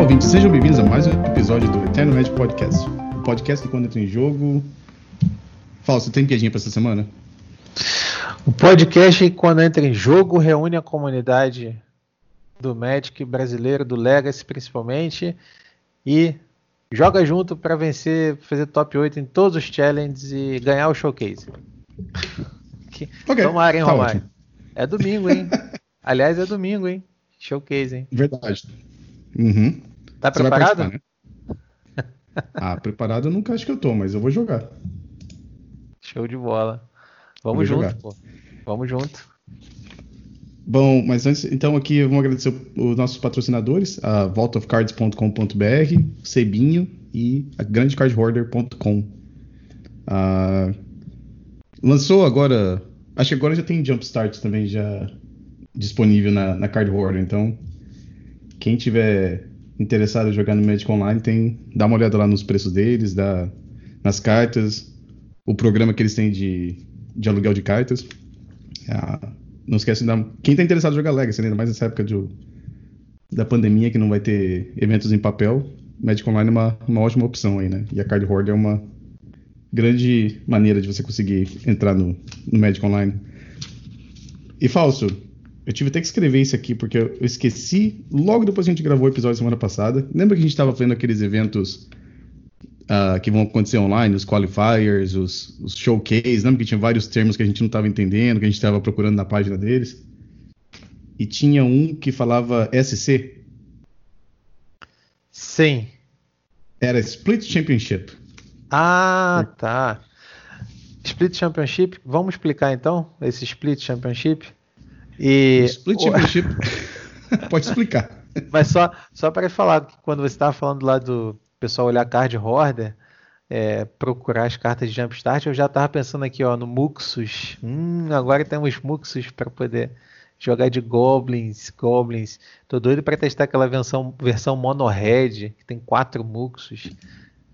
Olá, ouvintes, sejam bem-vindos a mais um episódio do Eterno Magic Podcast. O podcast que quando entra em jogo. Fala, você tem piadinha pra essa semana? O podcast que quando entra em jogo reúne a comunidade do Magic brasileiro, do Legacy principalmente, e joga junto para vencer, fazer top 8 em todos os challenges e ganhar o showcase. Okay, Tomara, hein, tá Romário? ótimo. É domingo, hein? Aliás, é domingo, hein? Showcase, hein? Verdade. Uhum. Tá Você preparado? né? Ah, preparado eu nunca acho que eu tô, mas eu vou jogar. Show de bola. Vamos Vou junto, jogar. pô. Vamos junto. Bom, mas antes, então aqui vamos agradecer os nossos patrocinadores, a vaultofcards.com.br, Cebinho e a grandecardhoarder.com. Ah, lançou agora, acho que agora já tem Jumpstart também já disponível na, na Card Hoarder, então quem tiver interessado em jogar no Magic Online tem dá uma olhada lá nos preços deles, dá, nas cartas, o programa que eles têm de, de aluguel de cartas. Ah, não esquece de dar. Quem tá interessado em jogar Legacy, ainda mais nessa época de, da pandemia que não vai ter eventos em papel, Magic Online é uma, uma ótima opção aí, né? E a Card Hoarder é uma grande maneira de você conseguir entrar no, no Magic Online. E falso, eu tive até que escrever isso aqui porque eu esqueci logo depois que a gente gravou o episódio semana passada. Lembra que a gente estava fazendo aqueles eventos ah, que vão acontecer online, os qualifiers, os, os showcase, lembra que tinha vários termos que a gente não estava entendendo, que a gente estava procurando na página deles? E tinha um que falava SC, Sim. era Split Championship. Ah, tá. Split Championship, vamos explicar então esse Split Championship? E Split Championship, pode explicar. Mas só, só para falar que quando você estava falando lá do pessoal olhar card hoarder, é, procurar as cartas de Jumpstart, eu já estava pensando aqui ó, no Muxus. Hum, agora temos Muxus para poder jogar de Goblins, Goblins. Tô doido para testar aquela versão, versão Mono Red, que tem quatro Muxus.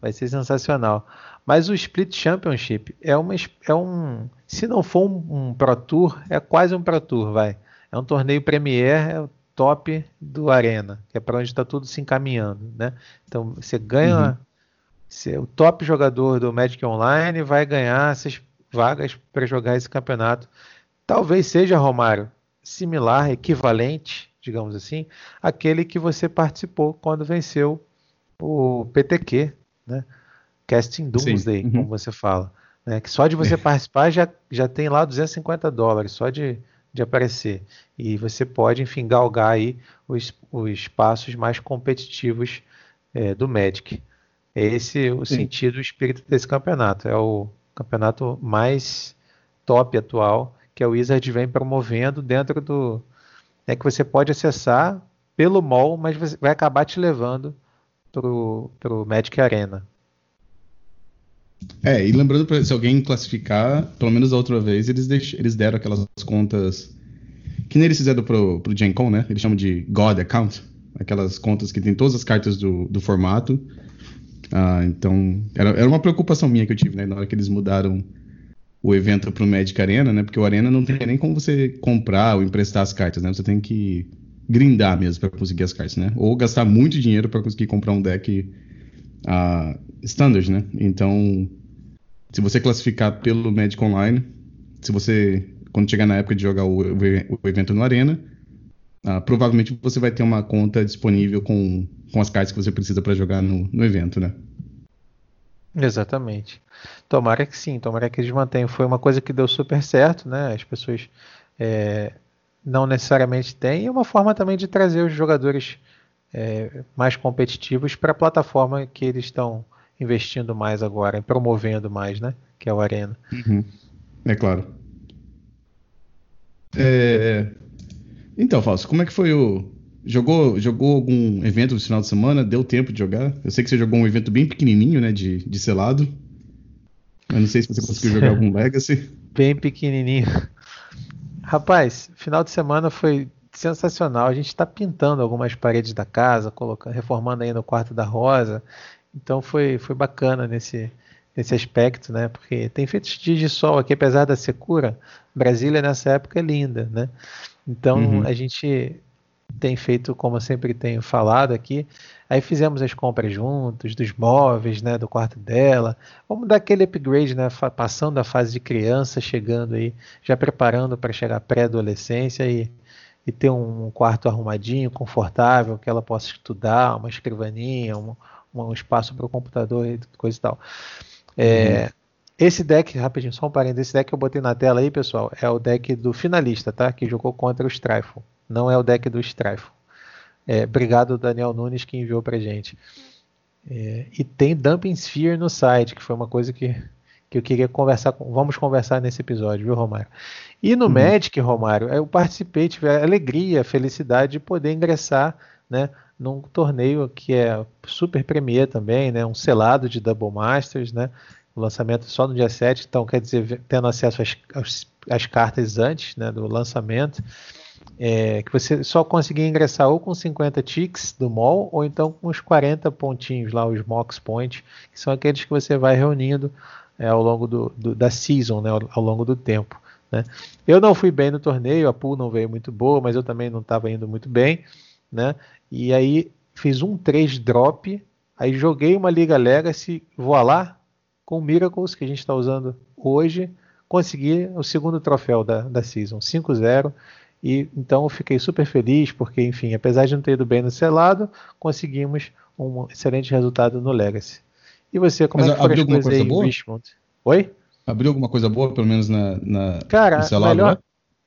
Vai ser sensacional. Mas o Split Championship é, uma, é um. Se não for um, um Pro Tour, é quase um Pro Tour, vai. É um torneio Premier, é o top do Arena, que é para onde está tudo se encaminhando, né? Então você ganha. Uhum. você- o top jogador do Magic Online vai ganhar essas vagas para jogar esse campeonato. Talvez seja, Romário, similar, equivalente, digamos assim, àquele que você participou quando venceu o PTQ, né? Casting Doomsday, Uhum. como você fala. Né? Que só de você participar já, já tem lá 250 dólares, só de, de aparecer. E você pode, enfim, galgar aí os, os passos mais competitivos é, do Magic. É esse o Sim. sentido, o espírito desse campeonato. É o campeonato mais top atual que a Wizard vem promovendo dentro do. É que você pode acessar pelo mall, mas você vai acabar te levando pro, pro Magic Arena. É, e lembrando, se alguém classificar, pelo menos a outra vez, eles, deix- eles deram aquelas contas. Que nem eles fizeram pro, pro Gen Con, né? Eles chamam de God Account. Aquelas contas que tem todas as cartas do, do formato. Ah, então, era, era uma preocupação minha que eu tive, né? Na hora que eles mudaram o evento pro Magic Arena, né? Porque o Arena não tem nem como você comprar ou emprestar as cartas, né? Você tem que grindar mesmo para conseguir as cartas, né? Ou gastar muito dinheiro para conseguir comprar um deck ah, standard, né? Então, se você classificar pelo Magic Online, se você quando chegar na época de jogar o, o evento no Arena, ah, provavelmente você vai ter uma conta disponível com, com as cartas que você precisa para jogar no, no evento, né? Exatamente. Tomara que sim, tomara que eles mantenham. Foi uma coisa que deu super certo, né? As pessoas é, não necessariamente têm, e é uma forma também de trazer os jogadores é, mais competitivos para a plataforma que eles estão investindo mais agora, promovendo mais, né? Que é o Arena. É claro. É, Então, Fausto, como é que foi o. Jogou, jogou algum evento no final de semana? Deu tempo de jogar? Eu sei que você jogou um evento bem pequenininho, né? De, de selado. Eu não sei se você conseguiu jogar algum Legacy. Bem pequenininho. Rapaz, final de semana foi sensacional. A gente está pintando algumas paredes da casa, colocando, reformando aí no quarto da Rosa. Então foi, foi bacana nesse, nesse aspecto, né? Porque tem feito dias de sol aqui, apesar da secura. Brasília nessa época é linda, né? Então Uhum. a gente tem feito como eu sempre tenho falado aqui. Aí fizemos as compras juntos, dos móveis, né, do quarto dela. Vamos dar aquele upgrade, né, passando da fase de criança, chegando aí, já preparando para chegar pré-adolescência e, e ter um quarto arrumadinho, confortável, que ela possa estudar, uma escrivaninha, um, um espaço para o computador e coisa e tal. É, uhum. Esse deck, rapidinho, só um parênteses, esse deck que eu botei na tela aí, pessoal, é o deck do finalista, tá? Que jogou contra o Strifle. Não é o deck do Strifle. É, obrigado, Daniel Nunes, que enviou pra gente. É, e tem Dumping Sphere no site, que foi uma coisa que, que eu queria conversar com. Vamos conversar nesse episódio, viu, Romário? E no uhum. Magic, Romário, eu participei, tive a alegria, a felicidade de poder ingressar né, num torneio que é super premier também, né, um selado de Double Masters, né, o lançamento só no dia 7, então quer dizer, tendo acesso às, às, às cartas antes né, do lançamento é, que você só conseguia ingressar ou com 50 ticks do mall ou então com os 40 pontinhos lá, os mox points, que são aqueles que você vai reunindo é, ao longo do, do, da season, né, ao, ao longo do tempo. Né? Eu não fui bem no torneio, a pool não veio muito boa, mas eu também não estava indo muito bem, né? E aí fiz um 3 drop, aí joguei uma Liga Legacy, vou lá com o Miracles que a gente está usando hoje, consegui o segundo troféu da, da season, 5-0 e então eu fiquei super feliz porque, enfim, apesar de não ter ido bem no selado, conseguimos um excelente resultado no Legacy. E você, como Mas é que foi as coisas aí boa? Richmond? Oi? Abriu alguma coisa boa, pelo menos na, na Cara, no selado, melhor, né?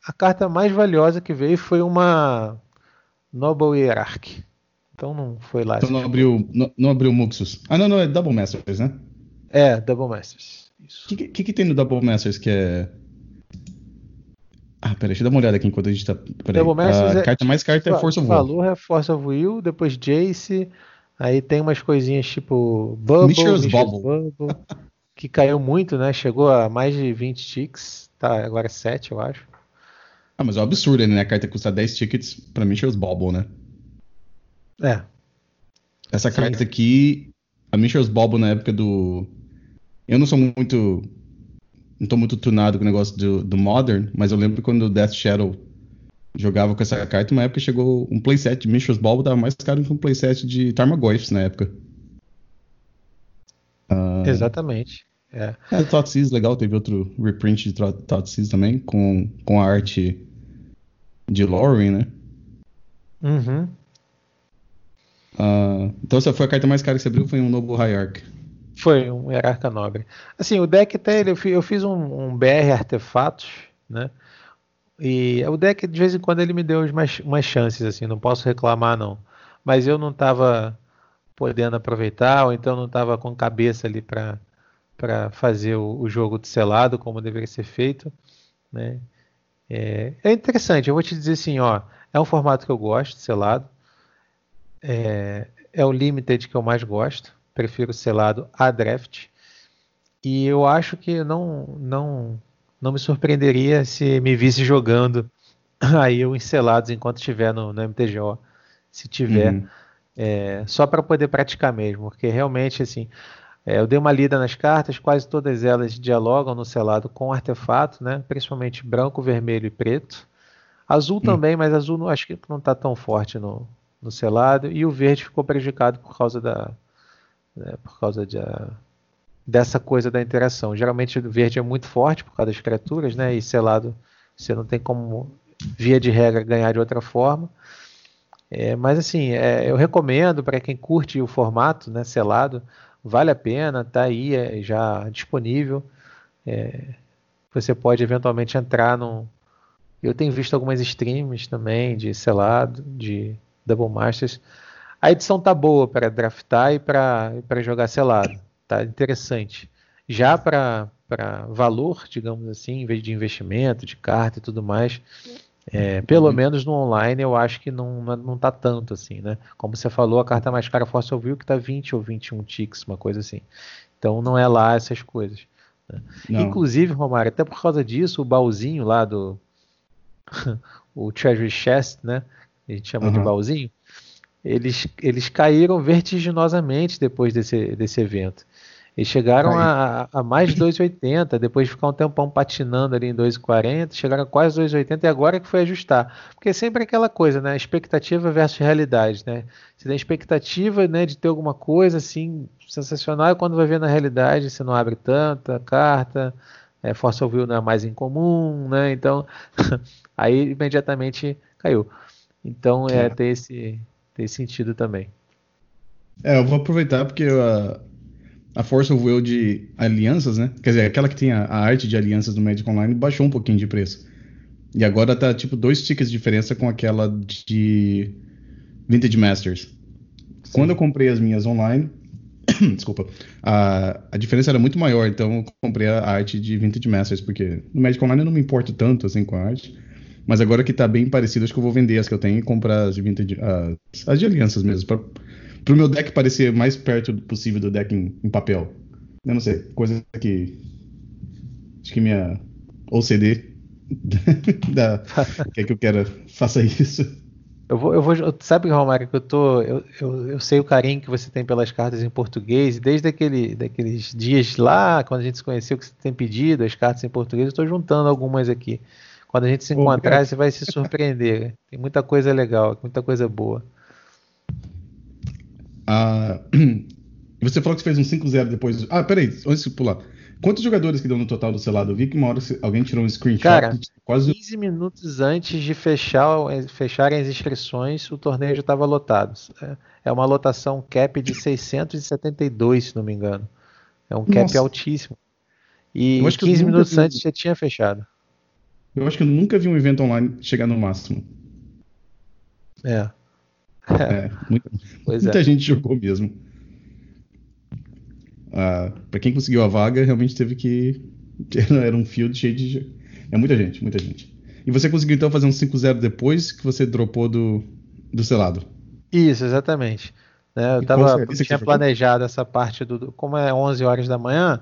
a carta mais valiosa que veio foi uma Noble Hierarchy. Então não foi lá. Então não abriu, não, não abriu Muxus. Ah, não, não, é Double Masters, né? É, Double Masters. O que, que, que, tem no Double Masters que é ah, peraí, deixa eu dar uma olhada aqui enquanto a gente tá. Peraí. A é, carta mais carta é Force of Will. Valor é Force of Will, depois Jace. Aí tem umas coisinhas tipo Bubble, Mishra's Bubble, Bubble que caiu muito, né? Chegou a mais de 20 ticks. Tá, agora 7, eu acho. Ah, mas é um absurdo, né? A carta custa 10 tickets pra Mishra's Bubble, né? É. Essa Sim. carta aqui, a Mishra's Bubble na época do. Eu não sou muito não tô muito tunado com o negócio do, do Modern, mas eu lembro quando o Death Shadow jogava com essa carta, uma época chegou um playset de Mishra's Ball, tava mais caro que um playset de Tarmogoyfs na época. Uh, Exatamente. É. é Thoughtseize, legal, teve outro reprint de Thoughtseize também, com, com a arte de Lauren, né? Uhum. Uh, então essa foi a carta mais cara que você abriu, foi um Noble Hierarch. Foi um hierarca nobre. Assim, o deck até ele, eu fiz um, um, BR artefatos, né? E o deck de vez em quando ele me deu umas, umas chances, assim, não posso reclamar não. Mas eu não estava podendo aproveitar, ou então não estava com cabeça ali para para fazer o, o, jogo de selado como deveria ser feito, né? É, é, interessante, eu vou te dizer assim, ó, é um formato que eu gosto, selado, é, é o limited que eu mais gosto, prefiro selado a draft. E eu acho que não, não, não me surpreenderia se me visse jogando aí os selados enquanto estiver no, no MTGO. Se tiver, uhum. é, só para poder praticar mesmo, porque realmente assim. É, eu dei uma lida nas cartas, quase todas elas dialogam no selado com artefato, né? principalmente branco, vermelho e preto. Azul hum. também, mas azul não, acho que não está tão forte no, no selado. E o verde ficou prejudicado por causa da, né, por causa de, a, dessa coisa da interação. Geralmente o verde é muito forte por causa das criaturas, né? E selado você não tem como, via de regra, ganhar de outra forma. É, mas assim, é, eu recomendo para quem curte o formato, né, selado, vale a pena, tá aí é, já disponível. É, você pode eventualmente entrar no. Eu tenho visto algumas streams também de selado, de Double Masters a edição tá boa para draftar e para jogar selado. Tá interessante. Já para valor, digamos assim, em vez de investimento, de carta e tudo mais, é, pelo uhum. menos no online eu acho que não, não tá tanto assim, né? Como você falou, a carta mais cara Force of Will que tá 20 ou 21 ticks, uma coisa assim. Então não é lá essas coisas. Né? Inclusive, Romário, até por causa disso, o baúzinho lá do. o Treasury Chest, né? A gente chama uhum. de baúzinho eles, eles caíram vertiginosamente depois desse, desse evento. Eles chegaram a, a, mais de 2,80, depois de ficar um tempão patinando ali em 2,40, chegaram a quase 2,80 e agora que foi ajustar. Porque é sempre aquela coisa, né? Expectativa versus realidade, né? Você tem expectativa né, de ter alguma coisa assim sensacional e quando vai ver na realidade você não abre tanta carta, é, of Will não é mais incomum, né? Então, aí imediatamente caiu. Então, é, é. tem, esse, tem esse sentido também. É, eu vou aproveitar porque a, a Force of Will de alianças, né? Quer dizer, aquela que tem a, a, arte de alianças do Magic Online baixou um pouquinho de preço. E agora tá tipo dois tickets de diferença com aquela de Vintage Masters. Sim. Quando eu comprei as minhas online, desculpa, a, a diferença era muito maior, então eu comprei a arte de Vintage Masters, porque no Magic Online eu não me importo tanto assim com a arte. Mas agora que tá bem parecido, acho que eu vou vender as que eu tenho e comprar as de Vintage, as, as de alianças mesmo, pra, pro meu deck parecer mais perto possível do deck em, em papel. Eu não sei, coisa que. Acho que minha OCD da, quer que eu quero faça isso. Eu vou, eu vou, sabe, Romário, que eu tô, eu, eu, eu, sei o carinho que você tem pelas cartas em português, desde aquele, daqueles dias lá, quando a gente se conheceu, que você tem pedido as cartas em português, eu estou juntando algumas aqui. Quando a gente se encontrar, você vai se surpreender. Tem muita coisa legal, muita coisa boa. Ah, você falou que você fez um 5-0 depois. Ah, peraí, antes de pular. Quantos jogadores que deu no total do selado? Eu vi que uma hora alguém tirou um screenshot. Cara, quase... 15 minutos antes de fechar, fecharem as inscrições, o torneio já estava lotado. É, é uma lotação cap de 672, se não me engano. É um cap Nossa. altíssimo. E 15 minutos vi... antes já tinha fechado. Eu acho que eu nunca vi um evento online chegar no máximo. É. É, muita, muita é. gente jogou mesmo. Ah, para quem conseguiu a vaga, realmente teve que. Era um field cheio de. É muita gente, muita gente. E você conseguiu então fazer um 5-0 depois que você dropou do, do selado? Isso, exatamente. Né, eu tava, tinha planejado essa parte do. Como é 11 horas da manhã,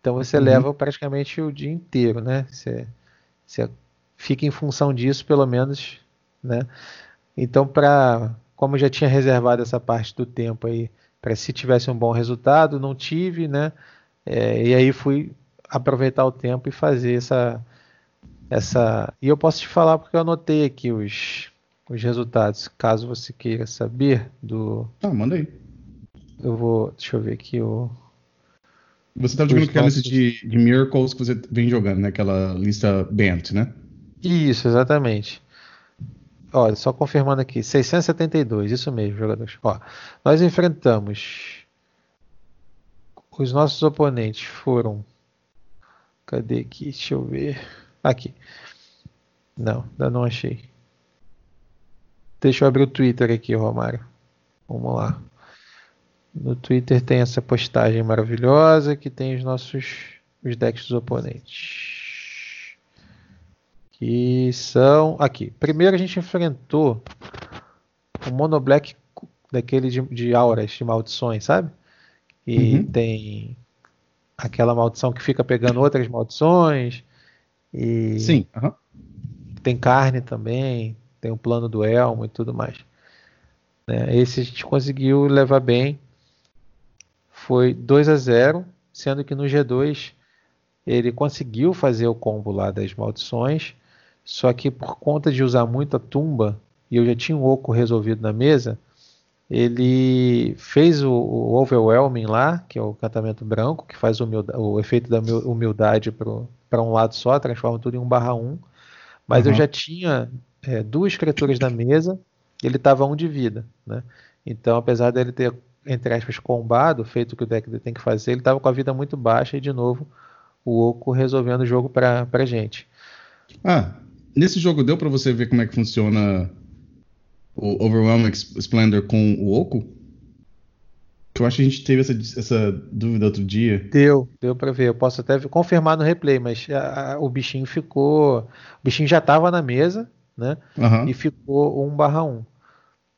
então você uhum. leva praticamente o dia inteiro, né? Você, você fica em função disso, pelo menos, né? Então, para como eu já tinha reservado essa parte do tempo aí para se tivesse um bom resultado, não tive, né? É, e aí fui aproveitar o tempo e fazer essa essa e eu posso te falar porque eu anotei aqui os os resultados, caso você queira saber do Ah, manda aí. Eu vou, deixa eu ver aqui o Você estava jogando aquela nossos... lista de, de Miracles que você vem jogando, né? Aquela lista Bent, né? Isso, exatamente. Ó, só confirmando aqui, 672, isso mesmo, jogadores. Ó, nós enfrentamos. Os nossos oponentes foram. Cadê aqui? Deixa eu ver. Aqui. Não, ainda não achei. Deixa eu abrir o Twitter aqui, Romário. Vamos lá. No Twitter tem essa postagem maravilhosa que tem os nossos os decks dos oponentes que são aqui. Primeiro a gente enfrentou o Mono Black daquele de, de auras, de maldições, sabe? E uhum. tem aquela maldição que fica pegando outras maldições. E Sim. Uhum. Tem carne também, tem o plano do elmo e tudo mais. É, esse a gente conseguiu levar bem. Foi 2 a 0 sendo que no G2 ele conseguiu fazer o combo lá das maldições só que por conta de usar muita tumba, e eu já tinha um oco resolvido na mesa, ele fez o, o overwhelming lá, que é o cantamento branco, que faz o, o efeito da humildade para um lado só, transforma tudo em 1 barra 1. Mas uhum. eu já tinha é, duas criaturas na mesa, ele estava um de vida. Né? Então, apesar dele ter, entre aspas, combado, feito o que o deck tem que fazer, ele estava com a vida muito baixa e, de novo, o Oco resolvendo o jogo para a gente. Ah, Nesse jogo deu para você ver como é que funciona o Overwhelming Splendor com o Oco? Eu acho que a gente teve essa, essa dúvida outro dia. Deu, deu para ver. Eu posso até confirmar no replay, mas a, a, o bichinho ficou. O bichinho já estava na mesa, né? Uhum. E ficou 1 barra 1.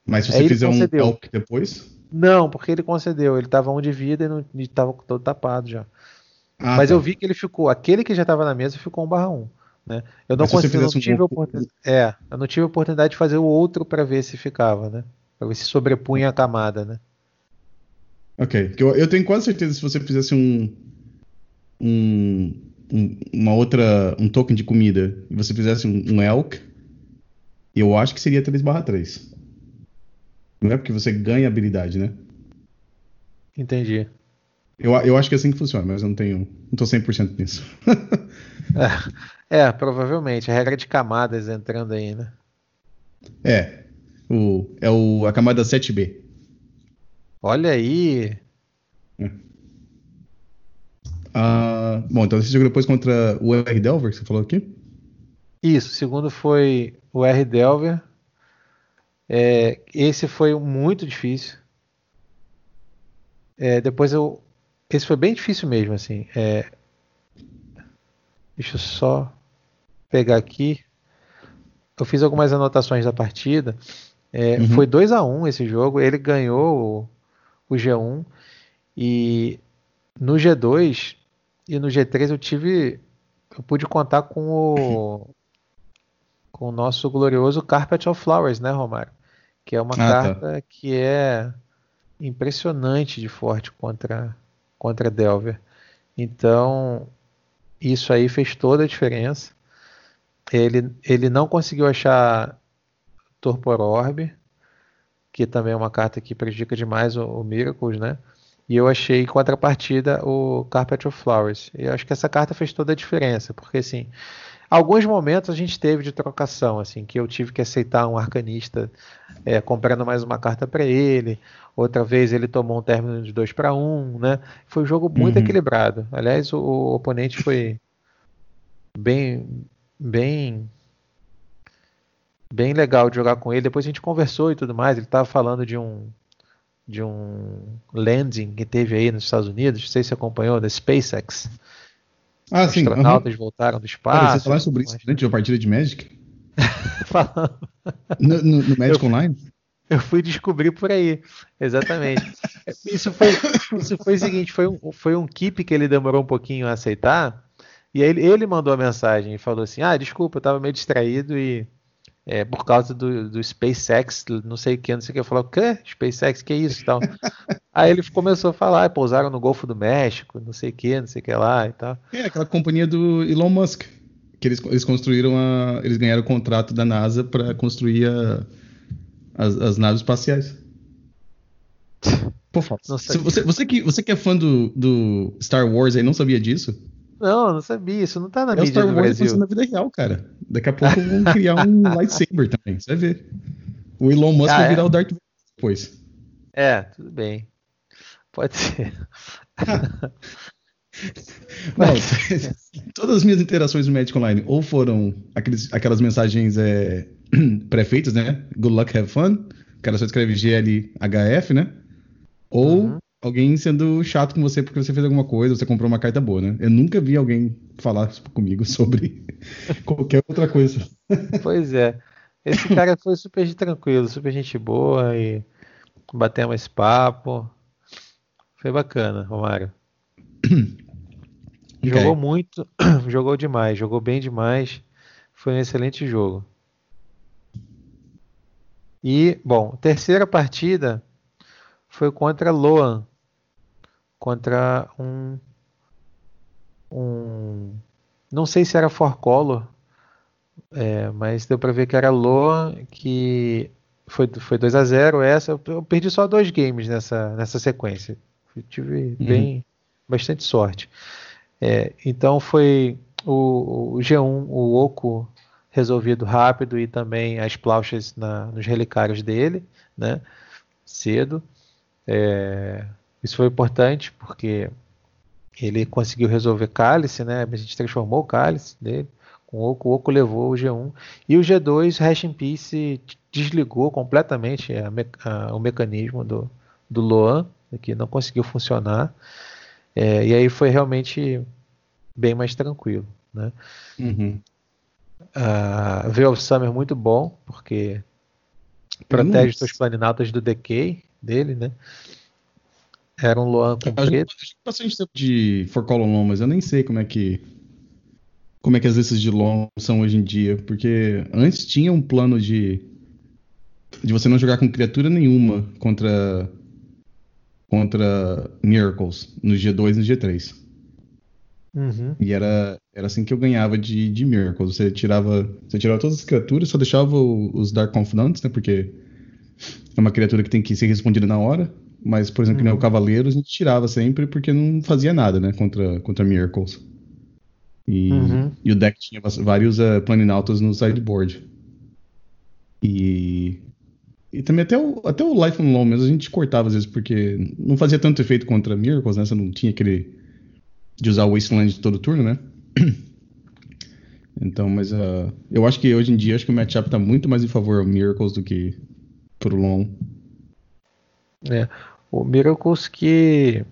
Mas se você Aí fizer um Elk depois? Não, porque ele concedeu. Ele estava 1 de vida e estava todo tapado já. Ah, mas tá. eu vi que ele ficou. Aquele que já estava na mesa ficou 1 barra 1. Né? Eu não, consegui, não tive um... oportunidade, é, eu não tive oportunidade de fazer o outro para ver se ficava, né? Para ver se sobrepunha a camada, né? Ok. Eu, eu tenho quase certeza que se você fizesse um, um, um, uma outra. um token de comida e você fizesse um, um elk, eu acho que seria 3/3. Não é porque você ganha habilidade, né? Entendi. Eu, eu acho que é assim que funciona, mas eu não tenho. Não tô 100% nisso. é, é, provavelmente. A regra de camadas entrando aí, né? É. O, é o, a camada 7B. Olha aí. É. Ah, bom, então você jogou depois contra o R. Delver, que você falou aqui? Isso, o segundo foi o R. Delver. É, esse foi muito difícil. É, depois eu. Esse foi bem difícil mesmo, assim. É, deixa eu só pegar aqui. Eu fiz algumas anotações da partida. É, uhum. Foi 2 a 1 um esse jogo. Ele ganhou o, o G1. E no G2 e no G3 eu tive. Eu pude contar com o. Com o nosso glorioso Carpet of Flowers, né, Romário? Que é uma ah, tá. carta tá. que é impressionante de forte contra, contra Delver. Então, isso aí fez toda a diferença. Ele, ele não conseguiu achar Torpor Orb, que também é uma carta que prejudica demais o, o Miracles, né? E eu achei em contrapartida o Carpet of Flowers. E eu acho que essa carta fez toda a diferença, porque assim, alguns momentos a gente teve de trocação, assim, que eu tive que aceitar um arcanista é, comprando mais uma carta para ele. Outra vez ele tomou um término de 2 para 1, né? Foi um jogo muito uhum. equilibrado. Aliás, o, o, oponente foi bem, bem, bem legal de jogar com ele. Depois a gente conversou e tudo mais. Ele estava falando de um de um landing que teve aí nos Estados Unidos. Não sei se você acompanhou da SpaceX. Ah, sim. astronautas uhum. voltaram do espaço. Cara, você falou sobre isso durante uma partida de Magic? Falando. No, no, no Magic eu, Online? Eu fui descobrir por aí, exatamente. Isso foi, isso foi o seguinte, foi um, foi um keep que ele demorou um pouquinho a aceitar, e aí ele, ele mandou a mensagem e falou assim, ah, desculpa, eu estava meio distraído e é, por causa do, do SpaceX, não sei o que, não sei o que. Eu falei, o quê? SpaceX, que é isso? Então, aí ele começou a falar, pousaram no Golfo do México, não sei o que, não sei o que lá e tal. É, aquela companhia do Elon Musk, que eles, eles construíram a, eles ganharam o contrato da NASA para construir a, as, as, naves espaciais. Pô, você, você, que, você que é fã do, do Star Wars aí não sabia disso? Não, não sabia. Isso não tá na é mídia do Brasil. na vida real, cara. Daqui a pouco vão criar um lightsaber também. Você vai ver. O Elon Musk ah, vai virar é? o Darth Vader depois. É, tudo bem. Pode ser. Não, todas as minhas interações no Magic Online ou foram aqueles, aquelas mensagens é, pré-feitas, né? Good luck, have fun. O cara só escreve GLHF, né? Ou uhum alguém sendo chato com você porque você fez alguma coisa, você comprou uma carta boa, né? Eu nunca vi alguém falar comigo sobre qualquer outra coisa. Pois é. Esse cara foi super tranquilo, super gente boa e batemos esse papo. Foi bacana, Romário. Okay. Jogou muito, jogou demais, jogou bem demais. Foi um excelente jogo. E, bom, terceira partida foi contra Loan, contra um, um não sei se era For Color, é, mas deu para ver que era Loan, que foi, foi 2 a 0 essa. Eu, eu, perdi só dois games nessa, nessa sequência. Eu tive uhum. bem bastante sorte. É, então foi o, o, G1, o Oco resolvido rápido e também as plauchas na, nos relicários dele, né, cedo. É, isso foi importante porque ele conseguiu resolver cálice, né? A gente transformou o cálice dele com o Oco. O Oco levou o G1 e o G2, Hash in Peace, desligou completamente a, a, o mecanismo do, do Loan, que não conseguiu funcionar. É, e aí foi realmente bem mais tranquilo, né? Uhum. Uh, Summer muito bom, porque protege os seus planinautas do decay dele, né? Era um Luan com preto. Bastante tempo de For Long, mas eu nem sei como é que como é que as listas de long são hoje em dia, porque antes tinha um plano de de você não jogar com criatura nenhuma contra contra Miracles no G2 e no G3. Uhum. E era, era assim que eu ganhava de, de Miracles. Você tirava, você tirava todas as criaturas, só deixava os Dark Confidants, né? Porque é uma criatura que tem que ser respondida na hora. Mas, por exemplo, que nem o Cavaleiro, a gente tirava sempre porque não fazia nada, né? Contra, contra Miracles. E, Uhum. e o deck tinha vários uh, Planinautas no sideboard. E, e também até o, até o Life on Low mesmo a gente cortava às vezes, porque não fazia tanto efeito contra Miracles, né? Você não tinha aquele de usar o Wasteland todo turno, né? Então, mas uh, eu acho que hoje em dia acho que o matchup tá muito mais em favor ao Miracles do que É, o Miracles que,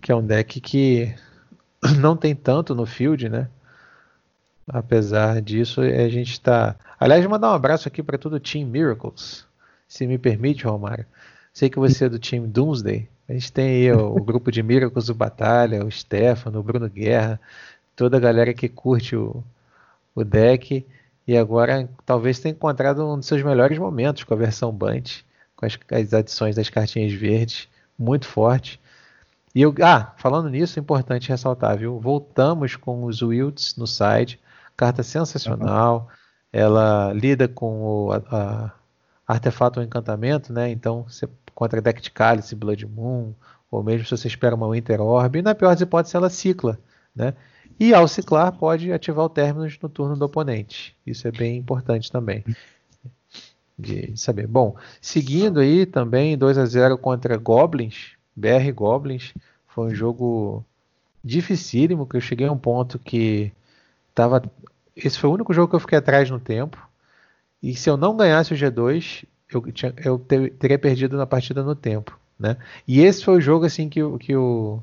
que é um deck que não tem tanto no field, né? Apesar disso, a gente está. Aliás, mandar um abraço aqui para todo o Team Miracles, se me permite, Romário. Sei que você é do time Doomsday. A gente tem aí o, o grupo de Miracles do Batalha, o Stefano, o Bruno Guerra, toda a galera que curte o, o deck. E agora talvez tenha encontrado um dos seus melhores momentos com a versão Bunt, com as, as adições das cartinhas verdes, muito forte. E eu, ah, falando nisso, é importante ressaltar, viu? Voltamos com os Wilds no site, carta sensacional. Ela lida com o a, a artefato ou encantamento, né? Então, você contra deck de Cálice, Blood Moon, ou mesmo se você espera uma Winter Orb, e na pior das hipóteses ela cicla, né? E ao ciclar pode ativar o término no turno do oponente. Isso é bem importante também de saber. Bom, seguindo aí também 2 a 0 contra Goblins, BR Goblins, foi um jogo dificílimo, que eu cheguei a um ponto que tava esse foi o único jogo que eu fiquei atrás no tempo. E se eu não ganhasse o G2, eu, tinha, eu ter, teria perdido na partida no tempo, né? E esse foi o jogo assim que, que o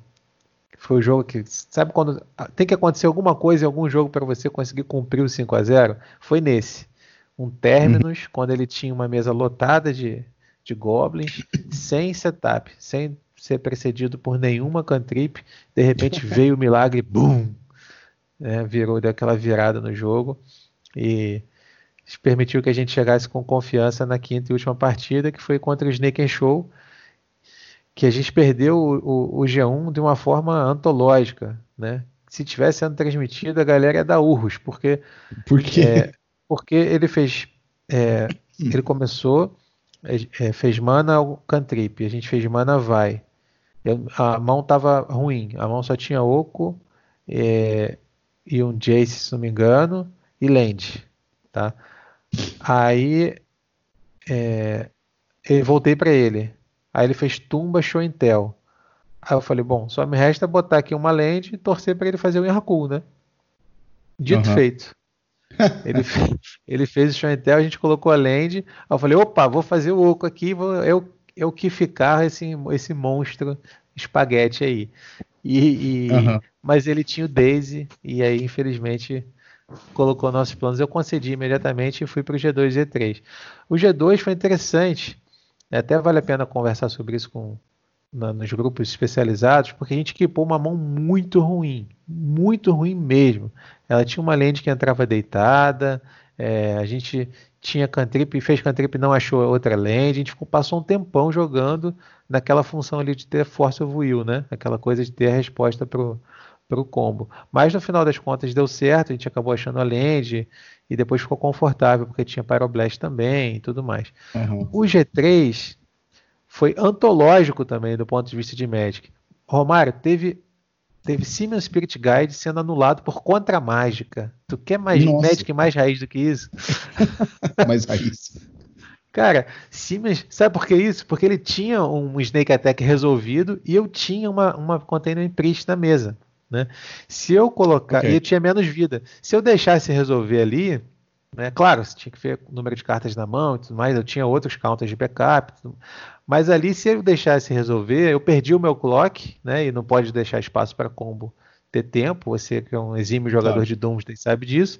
foi o jogo que sabe quando tem que acontecer alguma coisa em algum jogo para você conseguir cumprir o 5 a 0 Foi nesse. Um Terminus, uhum. quando ele tinha uma mesa lotada de, de goblins, sem setup, sem ser precedido por nenhuma cantrip, de repente veio o milagre, boom! Né, virou, deu aquela virada no jogo e permitiu que a gente chegasse com confiança na quinta e última partida, que foi contra o Snake and Show, que a gente perdeu o, o, o G1 de uma forma antológica, né? Se tivesse sendo transmitido, a galera ia dar urros, porque Por quê? É, porque ele fez, é, ele começou, é, fez mana cantrip, a gente fez mana vai. A mão tava ruim, a mão só tinha oco é, e um Jace, se não me engano, e land, tá? Aí é, eu voltei para ele. Aí ele fez tumba show intel. Aí eu falei, bom, só me resta botar aqui uma land e torcer para ele fazer o Inrakul, né? Dito Uhum. feito. Ele, fe- ele fez o show intel, a gente colocou a land. Aí eu falei, opa, vou fazer o oco aqui, vou, eu, eu que ficar esse, esse monstro espaguete aí. E, e- Aham. Mas ele tinha o Daisy, e aí, infelizmente, colocou nossos planos. Eu concedi imediatamente e fui para o G2 e G3. O G2 foi interessante? Até vale a pena conversar sobre isso com, na- nos grupos especializados, porque a gente equipou uma mão muito ruim, muito ruim mesmo. Ela tinha uma lente que entrava deitada, é, a gente tinha cantrip, fez cantrip não achou outra lente, a gente ficou, passou um tempão jogando naquela função ali de ter force of will, né? Aquela coisa de ter a resposta pro, pro combo. Mas no final das contas deu certo, a gente acabou achando a land e depois ficou confortável, porque tinha Pyroblast também e tudo mais. Aham. O G3 foi antológico também do ponto de vista de Magic. Romário, teve teve Simeon Spirit Guide sendo anulado por contra mágica. Tu quer mais Nossa. Magic mais raiz do que isso? Mas raiz. Cara, Siemens, sabe por que isso? Porque ele tinha um Snake Attack resolvido e eu tinha uma, uma Container Priest na mesa. Né? Se eu colocar. Ok. E eu tinha menos vida. Se eu deixasse resolver ali, né? Claro, você tinha que ver o número de cartas na mão e tudo mais. Eu tinha outros counters de backup. tudo- Mas ali, se eu deixasse resolver, eu perdi o meu clock, né? E não pode deixar espaço para combo ter tempo. Você que é um exímio jogador Claro. de Doomsday sabe disso.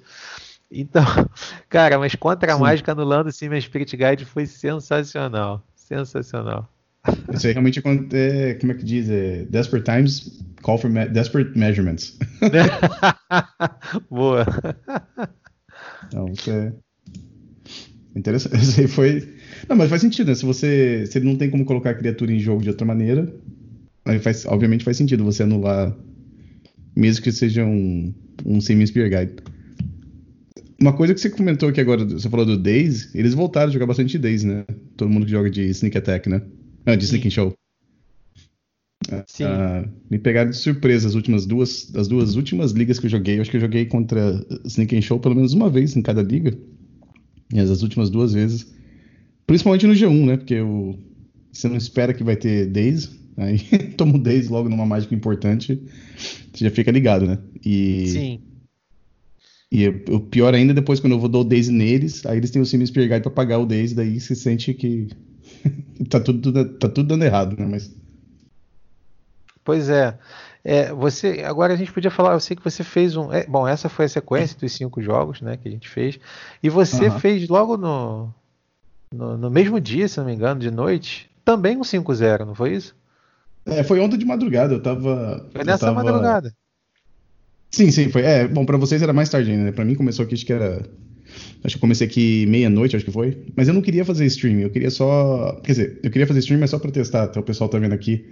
Então, cara, mas contra a Sim. mágica anulando o Siemens Spirit Guide foi sensacional. Sensacional. Isso aí realmente aconte- é, como é que diz? É, desperate times call for me- desperate measurements. Boa. Então, isso é... Interessante. Isso aí foi. Não, mas faz sentido, né? Se você. Se não tem como colocar a criatura em jogo de outra maneira, aí faz, obviamente faz sentido você anular. Mesmo que seja um, um semi-spear guide. Uma coisa que você comentou aqui agora, você falou do Days, eles voltaram a jogar bastante Days, né? Todo mundo que joga de Sneak Attack, né? Ah, de Sneaking Show. Sim. Ah, me pegaram de surpresa as últimas duas, as duas últimas ligas que eu joguei. Eu acho que eu joguei contra Sneak Show pelo menos uma vez em cada liga. E as últimas duas vezes. Principalmente no G1, né? Porque o, você não espera que vai ter Days. Aí toma o Days logo numa mágica importante. Você já fica ligado, né? E, Sim. e o pior ainda, depois quando eu vou dar o Days neles, aí eles têm o Sims Guide pra pagar o Days, daí se sente que tá, tudo, tá tudo dando errado, né? Mas Pois é. É, você agora a gente podia falar, eu sei que você fez um, é, bom, essa foi a sequência dos cinco jogos, né, que a gente fez, e você Aham. fez logo no, no no mesmo dia, se não me engano, de noite, também um 5-0, não foi isso? É, foi ontem de madrugada, eu tava. Foi nessa tava- madrugada. Sim, sim, foi. É, bom, pra vocês era mais tarde ainda, né? Pra mim começou aqui, acho que era. Acho que comecei aqui meia-noite, acho que foi. Mas eu não queria fazer stream, eu queria só. Quer dizer, eu queria fazer stream, mas só pra testar, até o pessoal tá vendo aqui.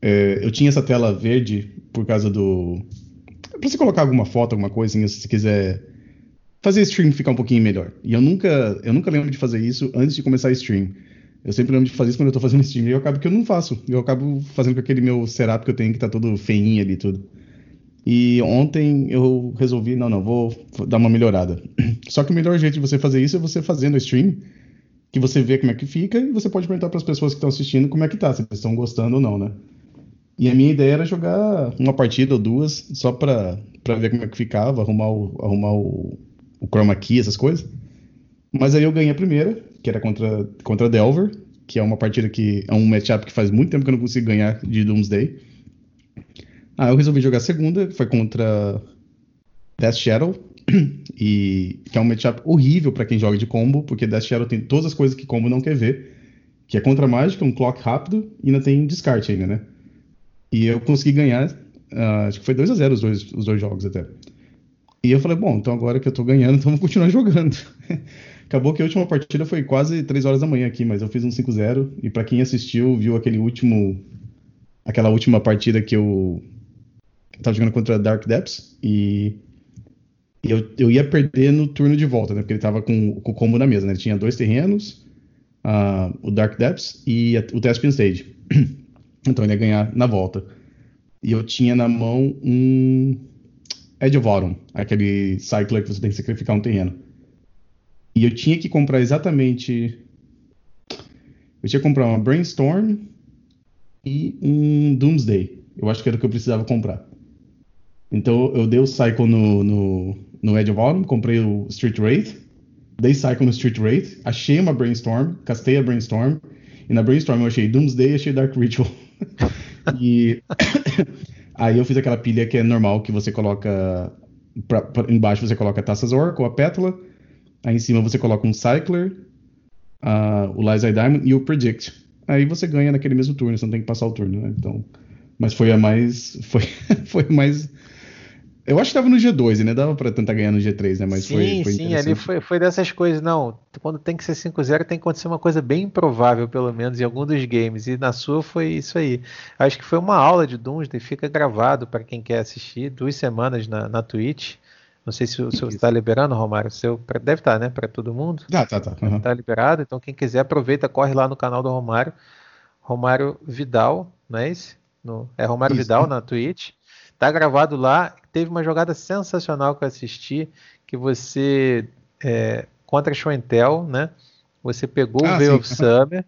É, eu tinha essa tela verde por causa do. Pra você colocar alguma foto, alguma assim, se você quiser fazer stream ficar um pouquinho melhor. E eu nunca, eu nunca lembro de fazer isso antes de começar a stream. Eu sempre lembro de fazer isso quando eu tô fazendo stream. E eu acabo que eu não faço. Eu acabo fazendo com aquele meu setup que eu tenho que tá todo feinho ali tudo. E ontem eu resolvi, não, não, vou dar uma melhorada. Só que o melhor jeito de você fazer isso é você fazendo stream, que você vê como é que fica e você pode perguntar para as pessoas que estão assistindo como é que tá, se estão gostando ou não, né? E a minha ideia era jogar uma partida ou duas só pra ver como é que ficava, arrumar o, arrumar o, o chroma key, essas coisas. Mas aí eu ganhei a primeira, que era contra, contra Delver, que é uma partida que é um matchup que faz muito tempo que eu não consigo ganhar de Doomsday. Ah, eu resolvi jogar a segunda, foi contra Death Shadow, e que é um matchup horrível pra quem joga de combo, porque Death Shadow tem todas as coisas que combo não quer ver, que é contra mágica, um clock rápido e ainda tem descarte ainda, né? E eu consegui ganhar, ah, acho que foi 2 a 0 os dois, os dois jogos até. E eu falei, bom, então agora que eu tô ganhando, então vamos continuar jogando. Acabou que a última partida foi quase 3 horas da manhã aqui, mas eu fiz um 5-0. E pra quem assistiu, viu aquele último. Aquela última partida que eu tava jogando contra Dark Depths. E, eu, eu ia perder no turno de volta, né? Porque ele tava com, com o combo na mesa, né? Ele tinha dois terrenos, ah, o Dark Depths e a- o Thespian Stage. então ele ia ganhar na volta. E eu tinha na mão um Edge of Autumn, aquele cycler que você tem que sacrificar um terreno. E eu tinha que comprar exatamente. Eu tinha que comprar uma Brainstorm e um Doomsday. Eu acho que era o que eu precisava comprar. Então eu dei o Cycle no, no, no Edge of Autumn, comprei o Street Wraith, dei Cycle no Street Wraith, achei uma Brainstorm, castei a Brainstorm, e na Brainstorm eu achei Doomsday e achei Dark Ritual. e aí eu fiz aquela pilha que é normal, que você coloca. Pra, pra- embaixo você coloca a Taças Orc ou a Pétala, aí em cima você coloca um Cycler, ah, o Lies Diamond e o Predict. Aí você ganha naquele mesmo turno, você não tem que passar o turno, né? Então, mas foi a mais. Foi, foi a mais. Eu acho que tava no G2, né? Dava pra tentar ganhar no G3, né? Mas sim, foi, foi sim, ali foi, foi dessas coisas, não, quando tem que ser 5-0 tem que acontecer uma coisa bem improvável, pelo menos, em algum dos games, e na sua foi isso aí. Acho que foi uma aula de Doomsday, fica gravado para quem quer assistir, duas semanas na, na Twitch, não sei se, o- se você está liberando, Romário, seu, deve estar, né, para todo mundo? Tá, tá, tá. aham. Tá liberado, então quem quiser aproveita, corre lá no canal do Romário, Romário Vidal, não é esse? No- é Romário Isso. Vidal na Twitch. Tá gravado lá. Teve uma jogada sensacional que eu assisti, que você é, contra Tell, né? Você pegou Ah, o Veil of Summer,